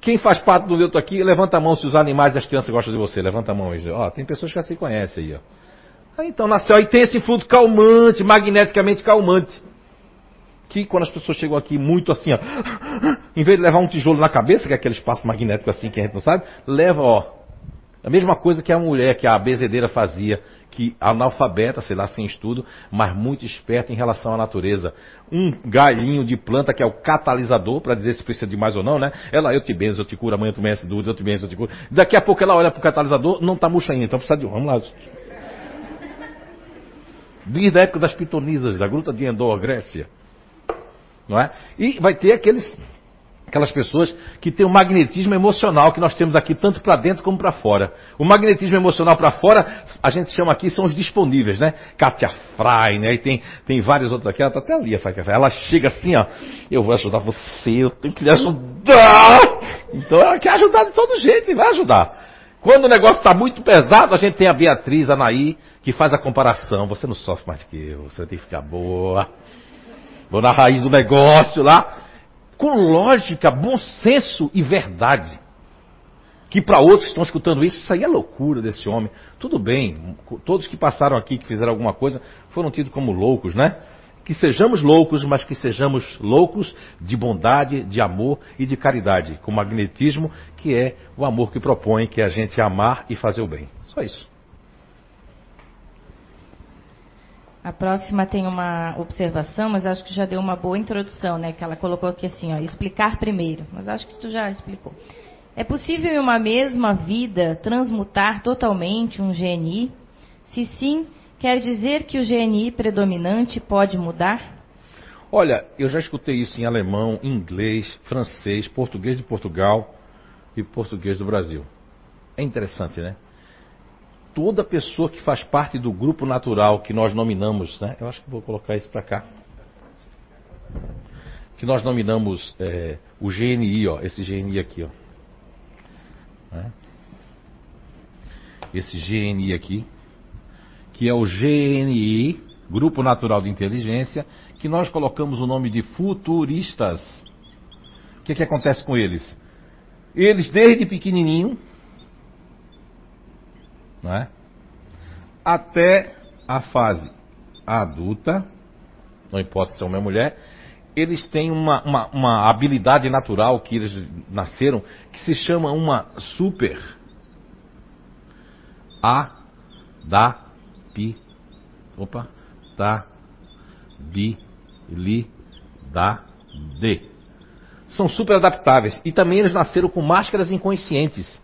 Speaker 1: Quem faz parte do neutro aqui, levanta a mão se os animais e as crianças gostam de você. Levanta a mão aí. Ó, tem pessoas que já se conhecem aí, ó. Aí, então nasceu aí tem esse fluido calmante, magneticamente calmante. Que quando as pessoas chegam aqui muito assim, ó, em vez de levar um tijolo na cabeça, que é aquele espaço magnético assim que a gente não sabe, leva, ó, a mesma coisa que a mulher, que a bezedeira fazia, que analfabeta, sei lá, sem estudo, mas muito esperta em relação à natureza. Um galinho de planta que é o catalisador, para dizer se precisa de mais ou não, né? Ela, eu te benzo, eu te curo, amanhã tu me dúvida, eu te benzo, eu te curo. Daqui a pouco ela olha pro catalisador, não tá murcha ainda, então precisa de, vamos lá. Desde a época das pitonisas, da gruta de Endor, Grécia. Não é? E vai ter aqueles Aquelas pessoas que têm um magnetismo emocional que nós temos aqui tanto para dentro como para fora. O magnetismo emocional para fora, a gente chama aqui, são os disponíveis, né? Katia Fry, né? E tem, tem vários outros aqui, ela tá até ali, a Katia Fry. Ela chega assim, ó, eu vou ajudar você, eu tenho que lhe ajudar. Então ela quer ajudar de todo jeito e vai ajudar. Quando o negócio está muito pesado, a gente tem a Beatriz, a Naí, que faz a comparação. Você não sofre mais que eu, você tem que ficar boa. Vou na raiz do negócio lá com lógica, bom senso e verdade. Que para outros que estão escutando isso, isso aí é loucura desse homem. Tudo bem, todos que passaram aqui, que fizeram alguma coisa, foram tidos como loucos, né? Que sejamos loucos, mas que sejamos loucos de bondade, de amor e de caridade, com magnetismo, que é o amor que propõe que é a gente amar e fazer o bem. Só isso.
Speaker 2: A próxima tem uma observação, mas acho que já deu uma boa introdução, né? Que ela colocou aqui assim, ó, explicar primeiro. Mas acho que tu já explicou. É possível em uma mesma vida transmutar totalmente um GNI? Se sim, quer dizer que o GNI predominante pode mudar?
Speaker 1: Olha, eu já escutei isso em alemão, inglês, francês, português de Portugal e português do Brasil. É interessante, né? Toda pessoa que faz parte do grupo natural que nós nominamos, né? Eu acho que vou colocar isso para cá. Que nós nominamos é, o GNI, ó, esse GNI aqui, ó. Né? Esse GNI aqui, que é o GNI, Grupo Natural de Inteligência, que nós colocamos o nome de futuristas. O que, que acontece com eles? Eles, desde pequenininho, é? até a fase adulta, não importa se é homem ou mulher, eles têm uma, uma, uma habilidade natural que eles nasceram que se chama uma super a da pi opa da bi li da d são super adaptáveis. E também eles nasceram com máscaras inconscientes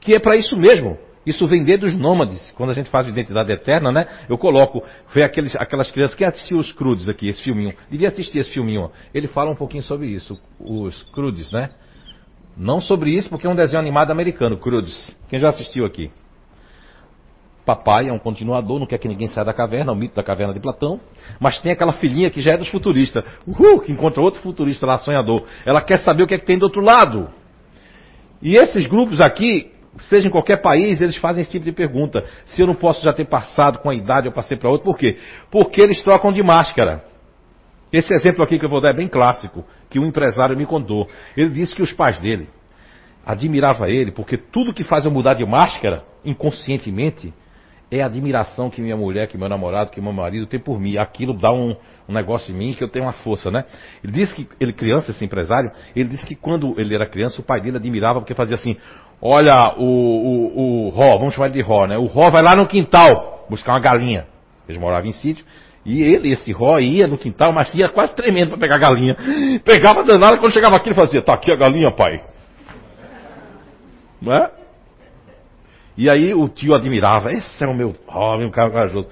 Speaker 1: que é para isso mesmo isso vem desde os nômades, quando a gente faz Identidade Eterna, né? Eu coloco, vê aqueles, aquelas crianças, que assistiu os Crudes aqui, esse filminho, devia assistir esse filminho, ó. ele fala um pouquinho sobre isso, os Crudes, né? Não sobre isso, porque é um desenho animado americano, Crudes. Quem já assistiu aqui? Papai é um continuador, não quer que ninguém saia da caverna, é o mito da caverna de Platão. Mas tem aquela filhinha que já é dos futuristas, uhul, que encontra outro futurista lá, sonhador. Ela quer saber o que é que tem do outro lado. E esses grupos aqui, seja em qualquer país, eles fazem esse tipo de pergunta. Se eu não posso já ter passado com a idade, eu passei para outro, por quê? Porque eles trocam de máscara. Esse exemplo aqui que eu vou dar é bem clássico, que um empresário me contou. Ele disse que os pais dele admiravam ele, porque tudo que faz eu mudar de máscara, inconscientemente, é a admiração que minha mulher, que meu namorado, que meu marido tem por mim. Aquilo dá um, um, negócio em mim que eu tenho uma força, né? Ele disse que, ele criança, esse empresário, ele disse que quando ele era criança, o pai dele admirava porque fazia assim, olha o, o, o Ró, vamos chamar de Ró, né? O Ró vai lá no quintal buscar uma galinha. Eles moravam em sítio. E ele, esse Ró, ia no quintal, mas ia quase tremendo para pegar a galinha. Pegava danada, quando chegava aqui ele fazia, tá aqui a galinha, pai. Não é? E aí o tio admirava, esse é o meu homem, um cara corajoso.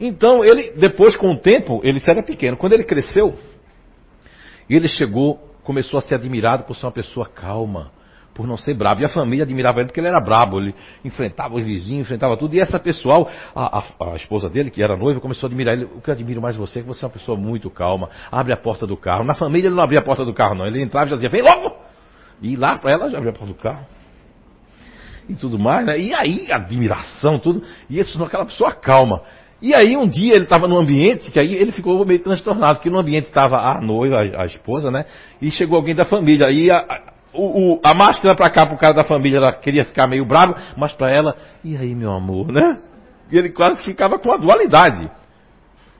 Speaker 1: Então ele, depois com o tempo, ele era pequeno. Quando ele cresceu, ele chegou, começou a ser admirado por ser uma pessoa calma, por não ser brabo. E a família admirava ele porque ele era brabo, ele enfrentava os vizinhos, enfrentava tudo. E essa pessoal, a, a, a, esposa dele, que era noiva, começou a admirar ele. O que eu admiro mais você é que você é uma pessoa muito calma, abre a porta do carro. Na família ele não abria a porta do carro, não. Ele entrava e já dizia, vem logo! E lá para ela já abria a porta do carro. E tudo mais, né? E aí, admiração, tudo. E isso aquela pessoa calma. E aí um dia ele estava num ambiente que aí ele ficou meio transtornado, porque no ambiente estava a noiva, a, a, esposa, né? E chegou alguém da família. E a, o, o, a máscara para cá, pro cara da família, ela queria ficar meio bravo, mas para ela, e aí meu amor, né? E ele quase ficava com a dualidade.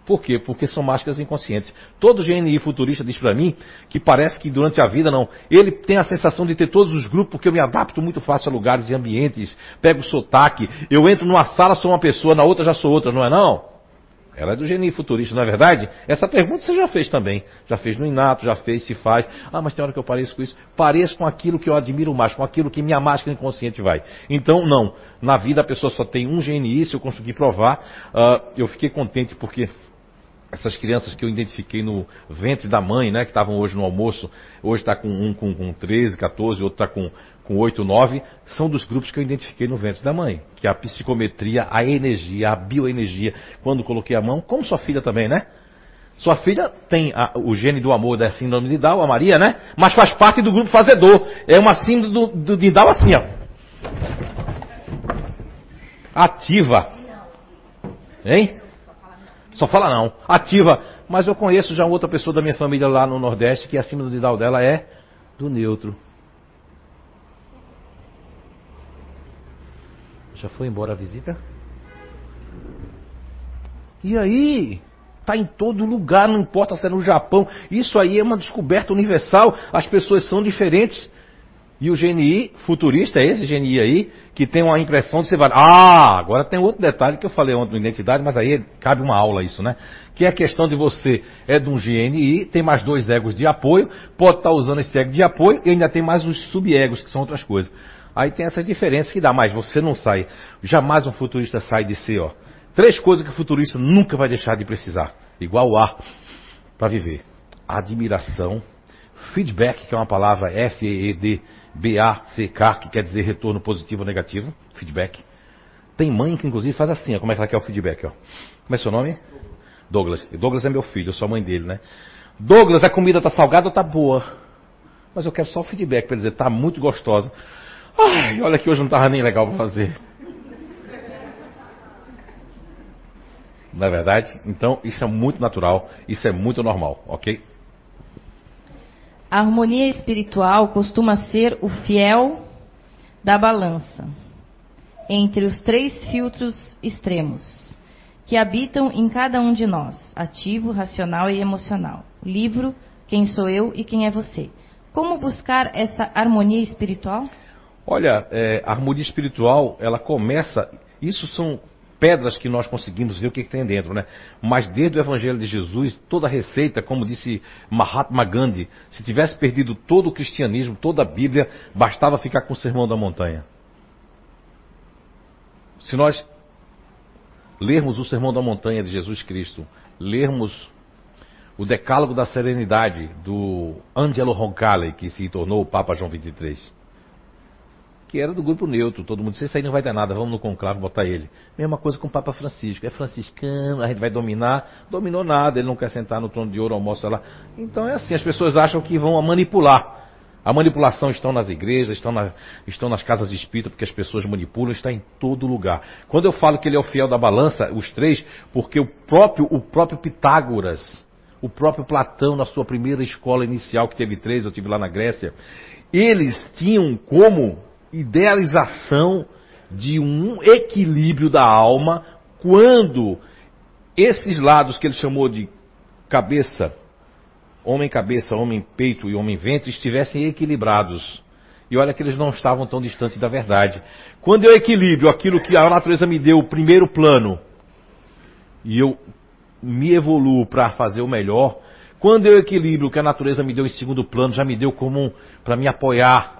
Speaker 1: Por quê? Porque são máscaras inconscientes. Todo GNI futurista diz para mim que parece que durante a vida não. Ele tem a sensação de ter todos os grupos, porque eu me adapto muito fácil a lugares e ambientes, pego sotaque, eu entro numa sala, sou uma pessoa, na outra já sou outra, não é não? Ela é do geni futurista, não é verdade? Essa pergunta você já fez também. Já fez no inato, já fez, se faz. Ah, mas tem hora que eu pareço com isso. Pareço com aquilo que eu admiro mais, com aquilo que minha máscara inconsciente vai. Então, não. Na vida a pessoa só tem um GNI, se eu conseguir provar. Uh, eu fiquei contente porque essas crianças que eu identifiquei no ventre da mãe, né, que estavam hoje no almoço, hoje está com um com, com 13, 14, outro está com, com 8, 9, são dos grupos que eu identifiquei no ventre da mãe. Que é a psicometria, a energia, a bioenergia. Quando coloquei a mão, como sua filha também, né? Sua filha tem a, o gene do amor da síndrome de Down, a Maria, né? Mas faz parte do grupo fazedor. É uma síndrome do, do, de Down assim, ó. Ativa. Hein? Só fala não. Ativa. Mas eu conheço já outra pessoa da minha família lá no Nordeste que acima do Didal dela é do neutro. Já foi embora a visita? E aí? Tá em todo lugar, não importa se é no Japão. Isso aí é uma descoberta universal. As pessoas são diferentes. E o GNI futurista, é esse GNI aí, que tem uma impressão de você vai. Ah, agora tem outro detalhe que eu falei ontem no identidade, mas aí cabe uma aula isso, né? Que é a questão de você é de um GNI, tem mais dois egos de apoio, pode estar tá usando esse ego de apoio e ainda tem mais os subegos, que são outras coisas. Aí tem essa diferença que dá, mas você não sai. Jamais um futurista sai de ser, ó. Três coisas que o futurista nunca vai deixar de precisar. Igual o ar para viver. Admiração, feedback, que é uma palavra F-E-E-D B-A-C-K, que quer dizer retorno positivo ou negativo, feedback. Tem mãe que inclusive faz assim, ó, como é que ela quer o feedback, ó. Como é seu nome? Douglas. Douglas é meu filho, eu sou a mãe dele, né? Douglas, a comida tá salgada ou tá boa? Mas eu quero só o feedback para dizer, tá muito gostosa. Ai, olha que hoje não tava nem legal para fazer. Não é verdade? Então, isso é muito natural, isso é muito normal, ok?
Speaker 2: A harmonia espiritual costuma ser o fiel da balança. entre os três filtros extremos que habitam em cada um de nós, ativo, racional e emocional. Livro Quem sou eu e quem é você. Como buscar essa harmonia espiritual?
Speaker 1: Olha, é, a harmonia espiritual, ela começa. Isso são pedras que nós conseguimos ver o que, que, tem dentro, né? Mas desde o Evangelho de Jesus, toda a receita, como disse Mahatma Gandhi, se tivesse perdido todo o cristianismo, toda a Bíblia, bastava ficar com o Sermão da Montanha. Se nós lermos o Sermão da Montanha de Jesus Cristo, lermos o Decálogo da Serenidade do Angelo Roncalli, que se tornou o Papa João XXIII, que era do grupo neutro. Todo mundo disse: Isso aí não vai dar nada, vamos no conclave botar ele. Mesma coisa com o Papa Francisco. É franciscano, a gente vai dominar. Dominou nada, ele não quer sentar no trono de ouro, almoça lá. Então é assim: as pessoas acham que vão manipular. A manipulação estão nas igrejas, estão, na, estão nas casas de espírito, porque as pessoas manipulam, está em todo lugar. Quando eu falo que ele é o fiel da balança, os três, porque o próprio, o próprio Pitágoras, o próprio Platão, na sua primeira escola inicial, que teve três, eu tive lá na Grécia, eles tinham como idealização de um equilíbrio da alma quando esses lados que ele chamou de cabeça, homem cabeça, homem peito e homem ventre estivessem equilibrados. E olha que eles não estavam tão distantes da verdade. Quando eu equilibro aquilo que a natureza me deu, o primeiro plano, e eu me evoluo para fazer o melhor, quando eu equilibro o que a natureza me deu em segundo plano, já me deu como para me apoiar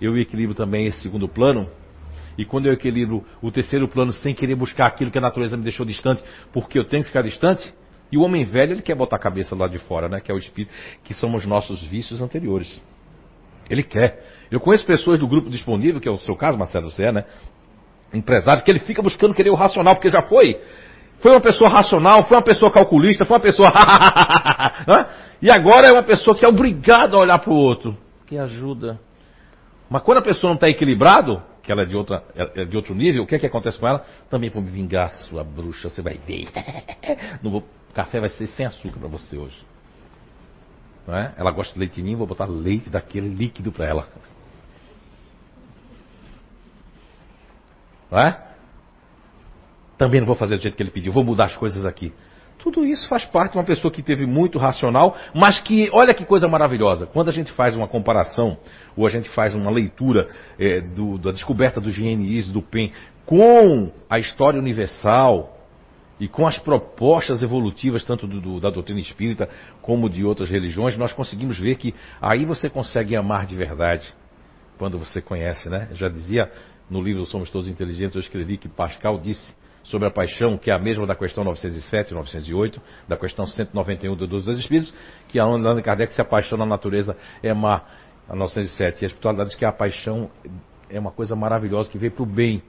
Speaker 1: eu equilibro também esse segundo plano. E quando eu equilibro o terceiro plano sem querer buscar aquilo que a natureza me deixou distante, porque eu tenho que ficar distante, e o homem velho, ele quer botar a cabeça lá de fora, né? Que é o espírito, que são os nossos vícios anteriores. Ele quer. Eu conheço pessoas do grupo disponível, que é o seu caso, Marcelo, você é, né? Empresário, que ele fica buscando querer o racional, porque já foi. Foi uma pessoa racional, foi uma pessoa calculista, foi uma pessoa. e agora é uma pessoa que é obrigada a olhar para o outro. Que ajuda. Mas quando a pessoa não está equilibrado, que ela é de, outra, é de outro nível, o que é que acontece com ela? Também para me vingar, sua bruxa, você vai ver. Não vou, o café vai ser sem açúcar para você hoje. Não é? Ela gosta de leitinho, vou botar leite daquele líquido para ela. Não é? Também não vou fazer do jeito que ele pediu, vou mudar as coisas aqui. Tudo isso faz parte de uma pessoa que teve muito racional, mas que, olha que coisa maravilhosa, quando a gente faz uma comparação, ou a gente faz uma leitura é, do, da descoberta do GNIs, do PEN, com a história universal e com as propostas evolutivas, tanto do, do, da doutrina espírita como de outras religiões, nós conseguimos ver que aí você consegue amar de verdade, quando você conhece, né? Já dizia no livro Somos Todos Inteligentes, eu escrevi que Pascal disse sobre a paixão, que é a mesma da questão 907 e 908, da questão 191 do dos Espíritos, que a Allan Kardec se apaixona na natureza é má, a 907. E a espiritualidade diz que a paixão é uma coisa maravilhosa que veio para o bem.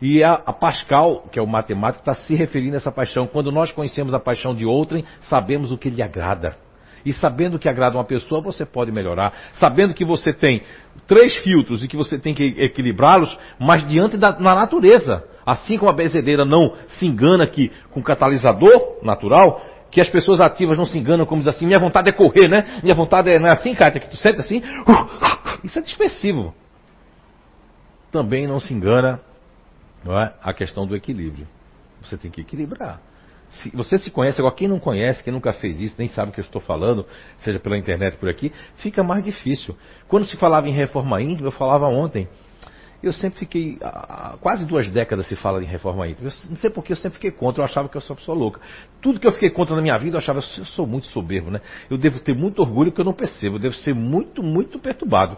Speaker 1: E a, a, Pascal, que é o matemático, está se referindo a essa paixão. Quando nós conhecemos a paixão de outrem, sabemos o que lhe agrada. E sabendo que agrada uma pessoa, você pode melhorar. Sabendo que você tem três filtros e que você tem que equilibrá-los, mas diante da na natureza. Assim como a benzedeira não se engana que com catalisador natural, que as pessoas ativas não se enganam como diz assim, minha vontade é correr, né? Minha vontade é, não é assim, cara, que tu sente assim. Isso é dispersivo. Também não se engana não é? a questão do equilíbrio. Você tem que equilibrar. Se você se conhece, agora quem não conhece, quem nunca fez isso, nem sabe o que eu estou falando, seja pela internet por aqui, fica mais difícil. Quando se falava em reforma íntima, eu falava ontem, eu sempre fiquei, há quase duas décadas se fala em reforma íntima. Eu não sei porque eu sempre fiquei contra, eu achava que eu sou uma pessoa louca. Tudo que eu fiquei contra na minha vida, eu achava, eu sou muito soberbo, né? Eu devo ter muito orgulho que eu não percebo, eu devo ser muito, muito perturbado.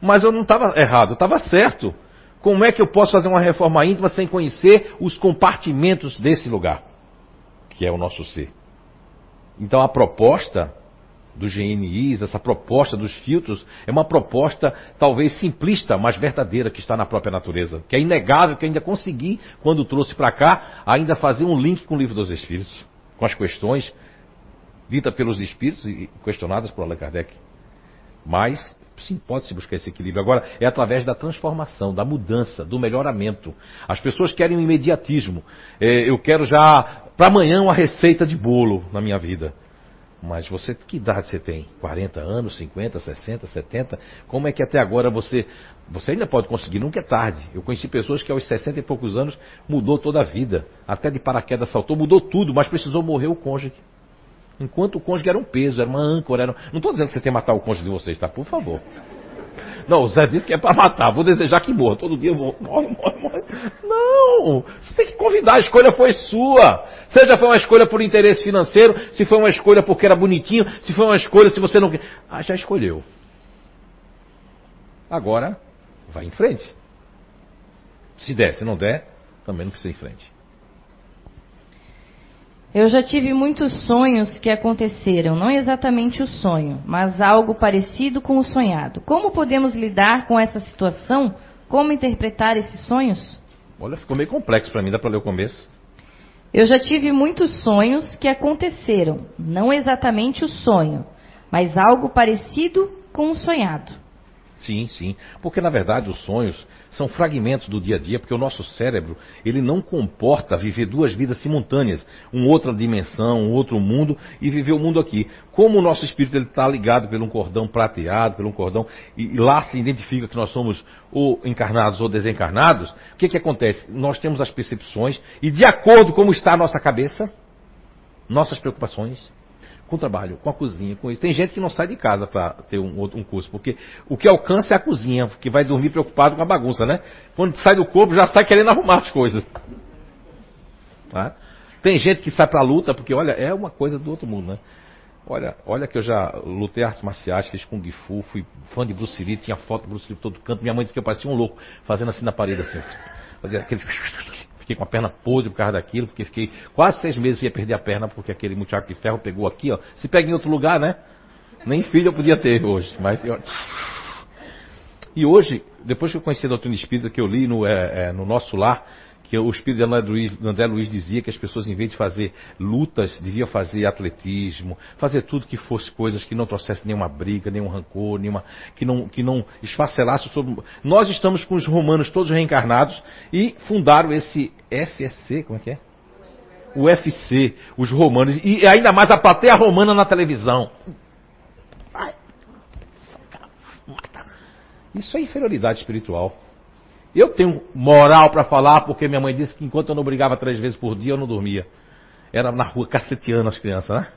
Speaker 1: Mas eu não estava errado, eu estava certo. Como é que eu posso fazer uma reforma íntima sem conhecer os compartimentos desse lugar? Que é o nosso ser. Então a proposta dos GNIs, essa proposta dos filtros, é uma proposta talvez simplista, mas verdadeira que está na própria natureza. Que é inegável que ainda consegui, quando trouxe para cá, ainda fazer um link com o livro dos Espíritos, com as questões ditas pelos Espíritos e questionadas por Allan Kardec. Mas Sim, pode-se buscar esse equilíbrio. Agora, é através da transformação, da mudança, do melhoramento. As pessoas querem um imediatismo. É, eu quero já, para amanhã, uma receita de bolo na minha vida. Mas você, que idade você tem? 40 anos, 50, 60, 70? Como é que até agora você. Você ainda pode conseguir, nunca é tarde. Eu conheci pessoas que aos 60 e poucos anos mudou toda a vida. Até de paraquedas saltou, mudou tudo, mas precisou morrer o cônjuge. Enquanto o cônjuge era um peso, era uma âncora. Era... Não estou dizendo que você tem que matar o cônjuge de vocês, tá? Por favor. Não, o Zé disse que é para matar. Vou desejar que morra. Todo dia eu vou. Morre, morre, morre. Não! Você tem que convidar. A escolha foi sua. Seja foi uma escolha por interesse financeiro, se foi uma escolha porque era bonitinho, se foi uma escolha se você não. Ah, já escolheu. Agora, vai em frente. Se der, se não der, também não precisa ir em frente.
Speaker 2: Eu já tive muitos sonhos que aconteceram, não exatamente o sonho, mas algo parecido com o sonhado. Como podemos lidar com essa situação? Como interpretar esses sonhos?
Speaker 1: Olha, ficou meio complexo para mim, dá para ler o começo.
Speaker 2: Eu já tive muitos sonhos que aconteceram, não exatamente o sonho, mas algo parecido com o sonhado.
Speaker 1: Sim, sim. Porque na verdade os sonhos são fragmentos do dia a dia, porque o nosso cérebro, ele não comporta viver duas vidas simultâneas, uma outra dimensão, um outro mundo e viver o mundo aqui. Como o nosso espírito está ligado por um cordão prateado, por um cordão, e lá se identifica que nós somos ou encarnados ou desencarnados, o que, que acontece? Nós temos as percepções e de acordo com como está a nossa cabeça, nossas preocupações, com o trabalho, com a cozinha, com isso. Tem gente que não sai de casa para ter um, um curso, porque o que alcança é a cozinha, que vai dormir preocupado com a bagunça, né? Quando sai do corpo, já sai querendo arrumar as coisas. Tá? Tem gente que sai para a luta, porque olha, é uma coisa do outro mundo, né? Olha, olha que eu já lutei artes marciais, fiz Kung Fu, fui fã de Bruce Lee, tinha foto de Bruce Lee todo canto. Minha mãe disse que eu parecia um louco, fazendo assim na parede, assim. Fazia aquele fiquei com a perna podre por causa daquilo, porque fiquei quase seis meses ia perder a perna, porque aquele muchacho de ferro pegou aqui, ó. Se pega em outro lugar, né? Nem filho eu podia ter hoje, mas. Eu... E hoje, depois que eu conheci a doutrina espírita, que eu li no, é, é, no nosso lar, que o espírito de André Luiz, André Luiz dizia que as pessoas, em vez de fazer lutas, deviam fazer atletismo, fazer tudo que fosse coisas que não trouxesse nenhuma briga, nenhum rancor, nenhuma, que não, que não esfacelasse sobre. Nós estamos com os romanos todos reencarnados e fundaram esse FSC, como é que é? O UFC, os romanos, e ainda mais a plateia romana na televisão. Isso é inferioridade espiritual. Eu tenho moral para falar porque minha mãe disse que enquanto eu não brigava três vezes por dia, eu não dormia. Era na rua caceteando as crianças, né?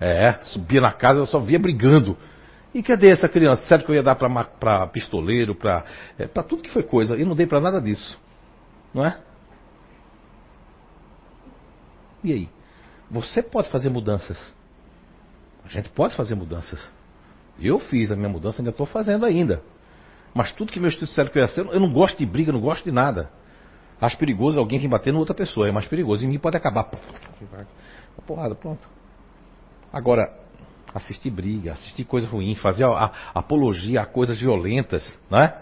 Speaker 1: É, subia na casa, eu só via brigando. E cadê essa criança? Certo que eu ia dar para pistoleiro, para é, pra tudo que foi coisa. E não dei para nada disso. Não é? E aí? Você pode fazer mudanças. A gente pode fazer mudanças. Eu fiz a minha mudança, ainda estou fazendo ainda. Mas tudo que meus estudos disseram que eu ia ser, eu não gosto de briga, não gosto de nada. Acho perigoso alguém vir bater em outra pessoa, é mais perigoso. Em mim pode acabar. Porrada, pronto. Agora, assistir briga, assistir coisa ruim, fazer a, a, apologia a coisas violentas, né?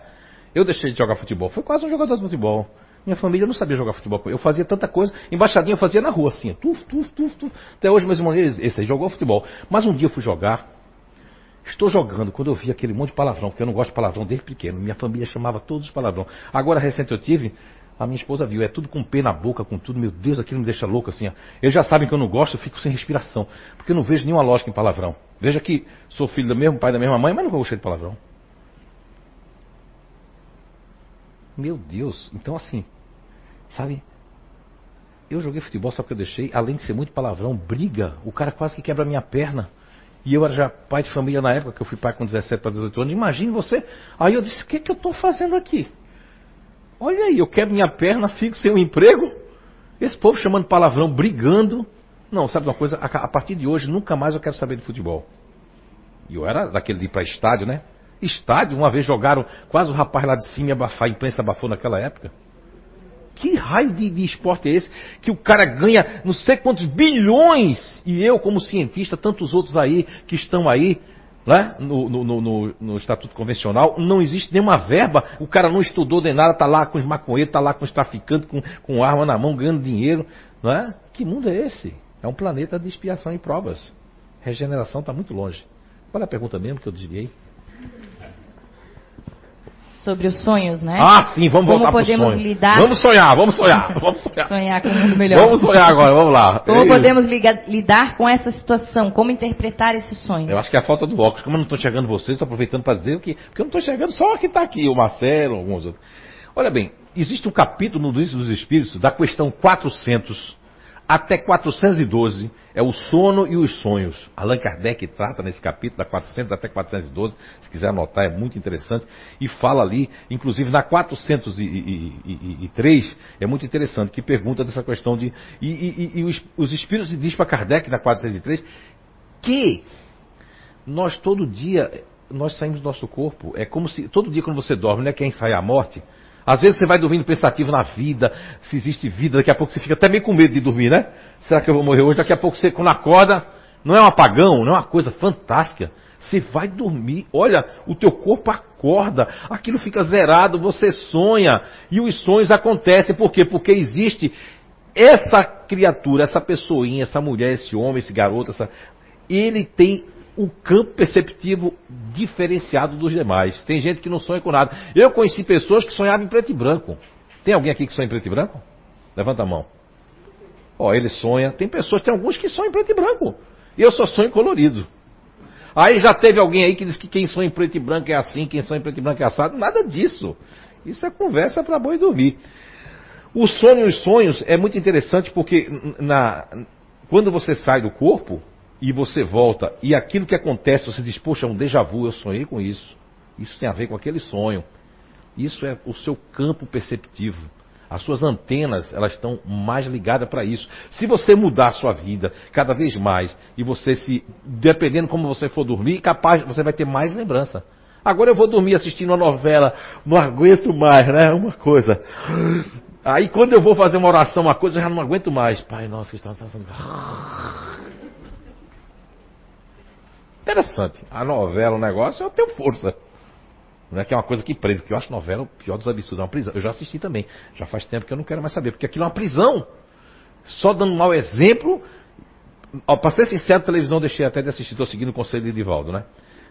Speaker 1: Eu deixei de jogar futebol, foi quase um jogador de futebol. Minha família não sabia jogar futebol. Eu fazia tanta coisa, embaixadinha eu fazia na rua, assim, tuf, tuf, tuf, tuf. Até hoje meus irmãos, esse aí jogou futebol. Mas um dia eu fui jogar, Estou jogando, quando eu vi aquele monte de palavrão, porque eu não gosto de palavrão desde pequeno, minha família chamava todos os palavrão. Agora, recente eu tive, a minha esposa viu, é tudo com pé na boca, com tudo, meu Deus, aquilo me deixa louco assim. Ó. Eles já sabem que eu não gosto, eu fico sem respiração, porque eu não vejo nenhuma lógica em palavrão. Veja que sou filho do mesmo pai da mesma mãe, mas não gostei de palavrão. Meu Deus, então assim, sabe? Eu joguei futebol só que eu deixei, além de ser muito palavrão, briga, o cara quase que quebra a minha perna. E eu era já pai de família na época, que eu fui pai com 17 para 18 anos. Imagine você. Aí eu disse: o que, que eu estou fazendo aqui? Olha aí, eu quebro minha perna, fico sem um emprego. Esse povo chamando palavrão, brigando. Não, sabe uma coisa? A partir de hoje, nunca mais eu quero saber de futebol. E eu era daquele de ir para estádio, né? Estádio, uma vez jogaram, quase o rapaz lá de cima ia abafar, a imprensa abafou naquela época. Que raio de, de esporte é esse que o cara ganha não sei quantos bilhões e eu, como cientista, tantos outros aí que estão aí, né, no, no, no, no, Estatuto Convencional, não existe nenhuma verba, o cara não estudou nem nada, tá lá com os maconheiros, tá lá com os traficantes, com, com arma na mão, ganhando dinheiro. Não é? Que mundo é esse? É um planeta de expiação e provas. Regeneração está muito longe. Qual é a pergunta mesmo que eu desviei?
Speaker 2: Sobre os sonhos, né?
Speaker 1: Ah, sim, vamos
Speaker 2: Como
Speaker 1: voltar pro
Speaker 2: podemos
Speaker 1: sonho.
Speaker 2: lidar-
Speaker 1: Vamos sonhar, vamos sonhar, vamos sonhar.
Speaker 2: Sonhar com um mundo melhor.
Speaker 1: Vamos sonhar agora, vamos lá.
Speaker 2: Como
Speaker 1: Ei,
Speaker 2: podemos liga- lidar com essa situação? Como interpretar esse sonho?
Speaker 1: Eu acho que é a falta do óculos. Como eu não estou enxergando vocês, estou aproveitando para dizer que. Porque eu não estou enxergando só quem está aqui, o Marcelo, alguns outros. Olha bem, existe um capítulo no livro dos Espíritos, da questão 400 até 412, é o sono e os sonhos. Allan Kardec trata nesse capítulo, da 400 até 412, se quiser anotar, é muito interessante, e fala ali, inclusive na 403, é muito interessante, que pergunta dessa questão de. E, e- e os, os Espíritos diz para Kardec, na 403, que nós todo dia, nós saímos do nosso corpo. É como se todo dia quando você dorme, não é que é ensaiar a morte. Às vezes você vai dormindo pensativo na vida, se existe vida, daqui a pouco você fica até meio com medo de dormir, né? Será que eu vou morrer hoje? Daqui a pouco você, quando acorda, não é um apagão, não é uma coisa fantástica. Você vai dormir, olha, o teu corpo acorda, aquilo fica zerado, você sonha, e os sonhos acontecem, por quê? Porque existe essa criatura, essa pessoinha, essa mulher, esse homem, esse garoto, essa, ele tem um campo perceptivo diferenciado dos demais. Tem gente que não sonha com nada. Eu conheci pessoas que sonhavam em preto e branco. Tem alguém aqui que sonha em preto e branco? Levanta a mão. Ó, ele sonha. Tem pessoas, tem alguns que sonham em preto e branco. Eu só sonho colorido. Aí já teve alguém aí que diz que quem sonha em preto e branco é assim, quem sonha em preto e branco é assado. Nada disso. Isso é conversa para boi dormir. O sonho e os sonhos é muito interessante porque na, quando você sai do corpo e você volta e aquilo que acontece, você diz, poxa, é um déjà vu, eu sonhei com isso. Isso tem a ver com aquele sonho. Isso é o seu campo perceptivo. As suas antenas, elas estão mais ligadas para isso. Se você mudar a sua vida cada vez mais e você se, dependendo como você for dormir, capaz, você vai ter mais lembrança. Agora eu vou dormir assistindo uma novela, não aguento mais, né? Uma coisa. Aí quando eu vou fazer uma oração, uma coisa, eu já não aguento mais. Pai, nossa, que está Interessante. A novela, o negócio, eu tenho força. Não é que é uma coisa que prende, porque eu acho novela o pior dos absurdos, é uma prisão. Eu já assisti também. Já faz tempo que eu não quero mais saber, porque aquilo é uma prisão. Só dando um mau exemplo. Ó, pra ser sincero, televisão eu deixei até de assistir, estou seguindo o conselho de Edivaldo, né?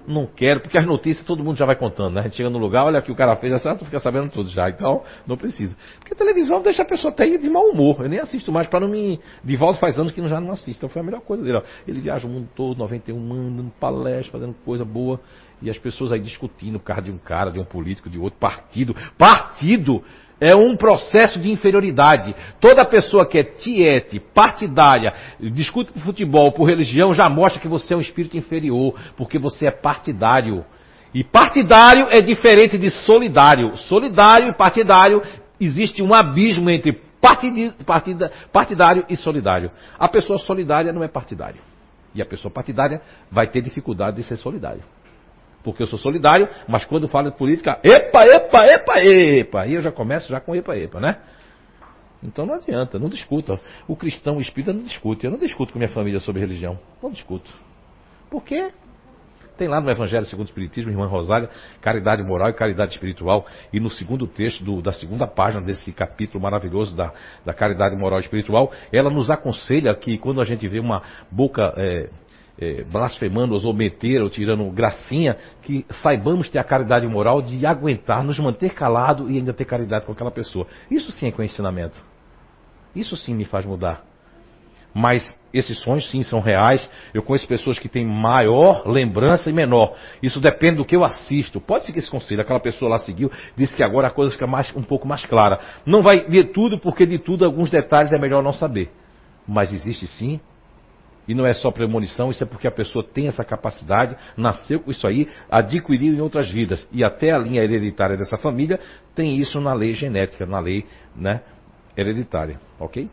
Speaker 1: Não quero, porque as notícias todo mundo já vai contando, né? A gente chega no lugar, olha o que o cara fez, assim, ah, tu fica sabendo tudo já, então não precisa. Porque a televisão deixa a pessoa até de mau humor. Eu nem assisto mais para não me. Divaldo faz anos que já não assisto. Então foi a melhor coisa dele. Ó. Ele viaja o mundo todo, 91 anos, dando palestra, fazendo coisa boa. E as pessoas aí discutindo por causa de um cara, de um político, de outro partido. Partido! É um processo de inferioridade. Toda pessoa que é tiete, partidária, discute por futebol, por religião, já mostra que você é um espírito inferior, porque você é partidário. E partidário é diferente de solidário. Solidário e partidário existe um abismo entre partidi, partida, partidário e solidário. A pessoa solidária não é partidário. E a pessoa partidária vai ter dificuldade de ser solidário porque eu sou solidário, mas quando falo de política, epa, epa, epa, epa, aí eu já começo já com epa, epa, né? Então não adianta, não discuta. O cristão, o espírita não discute. Eu não discuto com minha família sobre religião. Não discuto. Por quê? Tem lá no Evangelho segundo o Espiritismo, irmã Rosália, caridade moral e caridade espiritual. E no segundo texto do, da segunda página desse capítulo maravilhoso da, da caridade moral e espiritual, ela nos aconselha que quando a gente vê uma boca é, é, blasfemando ou meter ou tirando gracinha, que saibamos ter a caridade moral de aguentar, nos manter calado e ainda ter caridade com aquela pessoa. Isso sim é com ensinamento. Isso sim me faz mudar. Mas esses sonhos sim são reais. Eu conheço pessoas que têm maior lembrança e menor. Isso depende do que eu assisto. Pode que esse conselho, aquela pessoa lá seguiu, disse que agora a coisa fica mais, um pouco mais clara. Não vai ver tudo, porque de tudo alguns detalhes é melhor não saber. Mas existe sim e não é só premonição, isso é porque a pessoa tem essa capacidade, nasceu com isso aí, adquiriu em outras vidas. E até a linha hereditária dessa família tem isso na lei genética, na lei né, hereditária. Ok?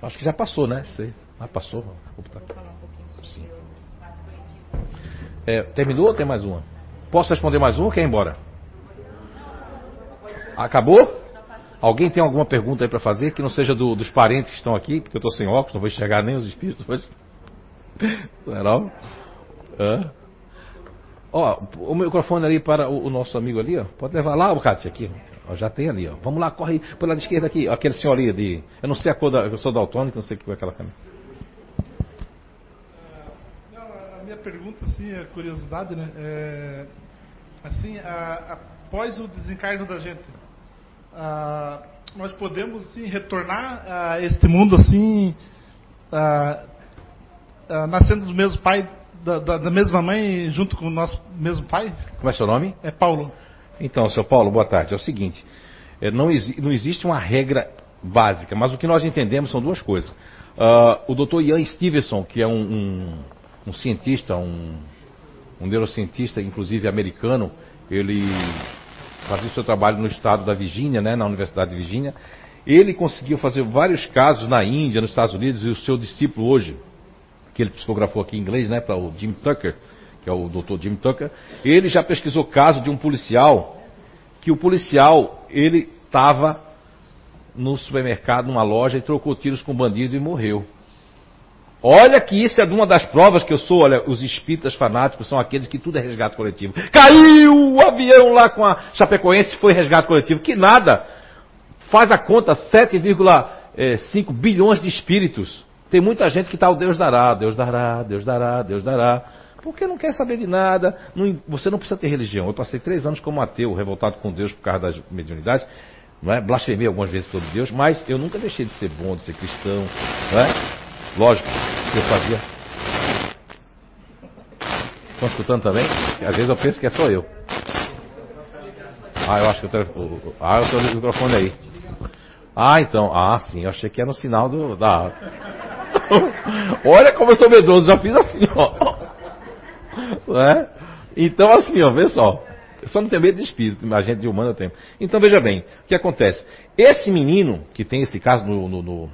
Speaker 1: Acho que já passou, né? Você, ah, passou? Sim. É, terminou ou tem mais uma? Posso responder mais uma ou quer ir embora? Acabou? Alguém tem alguma pergunta aí para fazer que não seja do, dos parentes que estão aqui? Porque eu estou sem óculos, não vou enxergar nem os espíritos hoje. Não é? Ó, o microfone ali para o, o, nosso amigo ali, ó. Pode levar lá, o Cátia, aqui. Ó, já tem ali, ó. Vamos lá, corre pelo lado esquerdo aqui. Ó, aquele senhor ali de. Eu não sei a cor da. Eu sou daltônico, não sei que é aquela câmera.
Speaker 3: Não, a minha pergunta, assim, é curiosidade, né? É, Assim, a, após o desencarno da gente, a, nós podemos assim, retornar a este mundo assim, a, nascendo do mesmo pai, da, da, da, mesma mãe, junto com o nosso mesmo pai?
Speaker 1: Como é seu nome?
Speaker 3: É Paulo.
Speaker 1: Então, seu Paulo, boa tarde. É o seguinte, é, não, não existe uma regra básica, mas o que nós entendemos são duas coisas. Uh, o Dr. Ian Stevenson, que é um, um, um cientista, um, um, neurocientista, inclusive americano, ele fazia o seu trabalho no estado da Virgínia, né, na Universidade de Virgínia. Ele conseguiu fazer vários casos na Índia, nos Estados Unidos, e o seu discípulo hoje, que ele psicografou aqui em inglês, né, para o Jim Tucker, que é o Dr. Jim Tucker, ele já pesquisou caso de um policial, que o policial, ele estava no supermercado, numa loja, e trocou tiros com um bandido e morreu. Olha que isso é uma das provas que eu sou, olha, os espíritas fanáticos são aqueles que tudo é resgate coletivo. Caiu o avião lá com a Chapecoense, foi resgate coletivo. Que nada. Faz a conta, 7,5 eh, bilhões de espíritos. Tem muita gente que está o Deus dará, Deus dará, Deus dará, Deus dará. Porque não quer saber de nada. Não, você não precisa ter religião. Eu passei três anos como ateu, revoltado com Deus por causa das mediunidades não é? Blasfemei algumas vezes sobre Deus, mas eu nunca deixei de ser bom, de ser cristão, não é? Lógico, eu fazia. Estão escutando também? Às vezes eu penso que é só eu. Ah, eu acho que eu tenho. Ah, eu tenho o microfone aí. Ah, então. Ah, sim, eu achei que era um sinal do. Da... Olha como eu sou medroso, já fiz assim, ó. É? Então, assim, ó, vê só. Eu só não tenho medo de espírito, a gente de humano tem. Então veja bem, o que acontece? Esse menino, que tem esse caso no, no, no,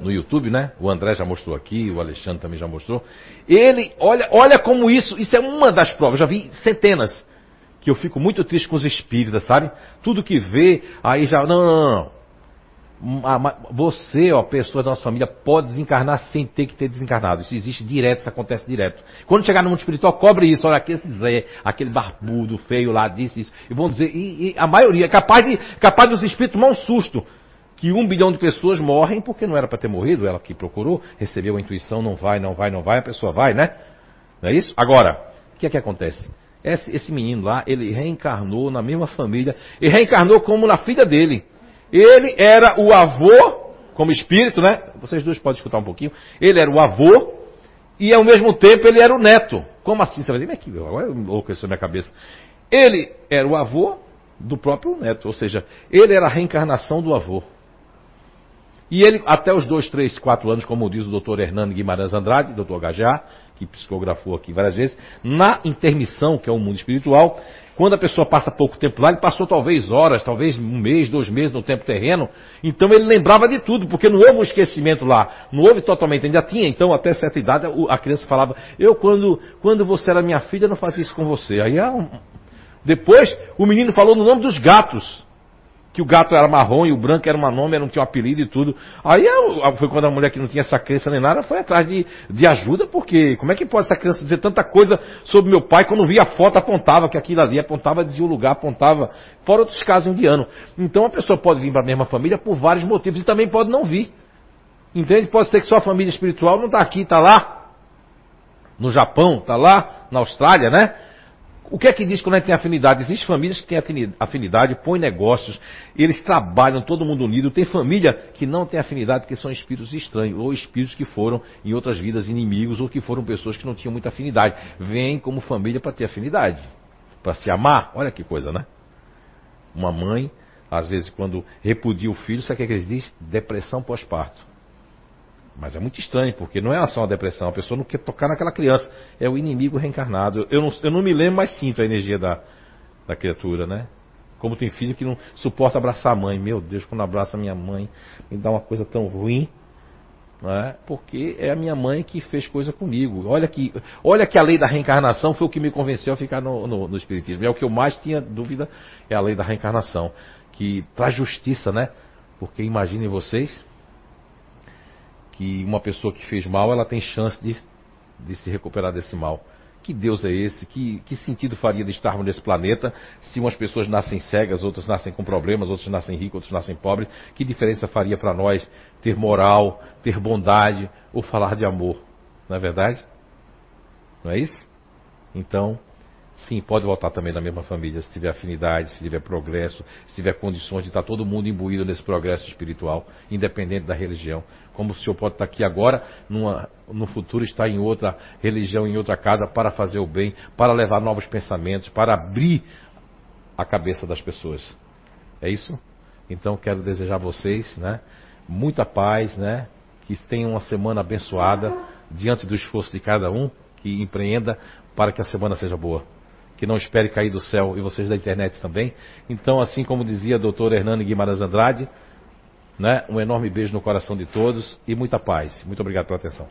Speaker 1: no YouTube, né? O André já mostrou aqui, o Alexandre também já mostrou. Ele, olha, olha como isso, isso é uma das provas, já vi centenas. Que eu fico muito triste com os espíritas, sabe? Tudo que vê, aí já. Não, não, não. Você, ó, pessoa da nossa família, pode desencarnar sem ter que ter desencarnado. Isso existe direto, isso acontece direto. Quando chegar no mundo espiritual, cobre isso. Olha, aquele Zé, aquele barbudo, feio lá, disse isso. E vão dizer, e, e a maioria, capaz de, capaz dos espíritos tomar um susto. Que um bilhão de pessoas morrem porque não era para ter morrido, ela que procurou, recebeu a intuição, não vai, não vai, não vai, a pessoa vai, né? Não é isso? Agora, o que é que acontece? Esse, esse menino lá, ele reencarnou na mesma família, e reencarnou como na filha dele. Ele era o avô, como espírito, né? Vocês dois podem escutar um pouquinho. Ele era o avô e ao mesmo tempo ele era o neto. Como assim? Você vai dizer, aqui, agora enlouqueceu minha cabeça. Ele era o avô do próprio neto, ou seja, ele era a reencarnação do avô. E ele, até os dois, três, quatro anos, como diz o doutor Hernando Guimarães Andrade, doutor Gajá, que psicografou aqui várias vezes, na intermissão, que é o mundo espiritual, quando a pessoa passa pouco tempo lá, ele passou talvez horas, talvez um mês, dois meses no tempo terreno. Então ele lembrava de tudo, porque não houve um esquecimento lá. Não houve totalmente. Ainda tinha, então, até certa idade, a criança falava, eu quando, quando você era minha filha, não fazia isso com você. Aí ah, depois o menino falou no nome dos gatos que o gato era marrom e o branco era uma nome, não tinha um apelido e tudo. Aí foi quando a mulher que não tinha essa crença nem nada foi atrás de, de ajuda, porque como é que pode essa criança dizer tanta coisa sobre meu pai quando via a foto apontava que aquilo ali apontava, dizia o lugar, apontava, fora outros casos indianos. Então a pessoa pode vir para a mesma família por vários motivos e também pode não vir. Entende? Pode ser que sua família espiritual não está aqui, está lá, no Japão, está lá, na Austrália, né? O que é que diz quando a gente tem afinidade? Existem famílias que têm afinidade, põem negócios, eles trabalham, todo mundo unido. Tem família que não tem afinidade porque são espíritos estranhos, ou espíritos que foram em outras vidas inimigos, ou que foram pessoas que não tinham muita afinidade. Vêm como família para ter afinidade, para se amar. Olha que coisa, né? Uma mãe, às vezes, quando repudia o filho, sabe o que, é que eles dizem? Depressão pós-parto. Mas é muito estranho, porque não é só uma depressão, a pessoa não quer tocar naquela criança, é o inimigo reencarnado. Eu não, eu não me lembro, mas sinto a energia da, da criatura, né? Como tem filho que não suporta abraçar a mãe. Meu Deus, quando abraça a minha mãe, me dá uma coisa tão ruim. É? Porque é a minha mãe que fez coisa comigo. Olha que, olha que a lei da reencarnação foi o que me convenceu a ficar no, no, no Espiritismo. É o que eu mais tinha dúvida, é a lei da reencarnação. Que traz justiça, né? Porque imaginem vocês, que uma pessoa que fez mal, ela tem chance de, de se recuperar desse mal. Que Deus é esse? Que, que sentido faria de estarmos nesse planeta se umas pessoas nascem cegas, outras nascem com problemas, outras nascem ricos, outros nascem pobres? Que diferença faria para nós ter moral, ter bondade ou falar de amor? Não é verdade? Não é isso? Então, Sim, pode voltar também da mesma família, se tiver afinidade, se tiver progresso, se tiver condições de estar todo mundo imbuído nesse progresso espiritual, independente da religião. Como o senhor pode estar aqui agora, numa, no futuro estar em outra religião, em outra casa, para fazer o bem, para levar novos pensamentos, para abrir a cabeça das pessoas. É isso? Então quero desejar a vocês, né, muita paz, né, que tenham uma semana abençoada diante do esforço de cada um, que empreenda para que a semana seja boa. Que não espere cair do céu e vocês da internet também. Então, assim como dizia a doutora Hernani Guimarães Andrade, né, um enorme beijo no coração de todos e muita paz. Muito obrigado pela atenção.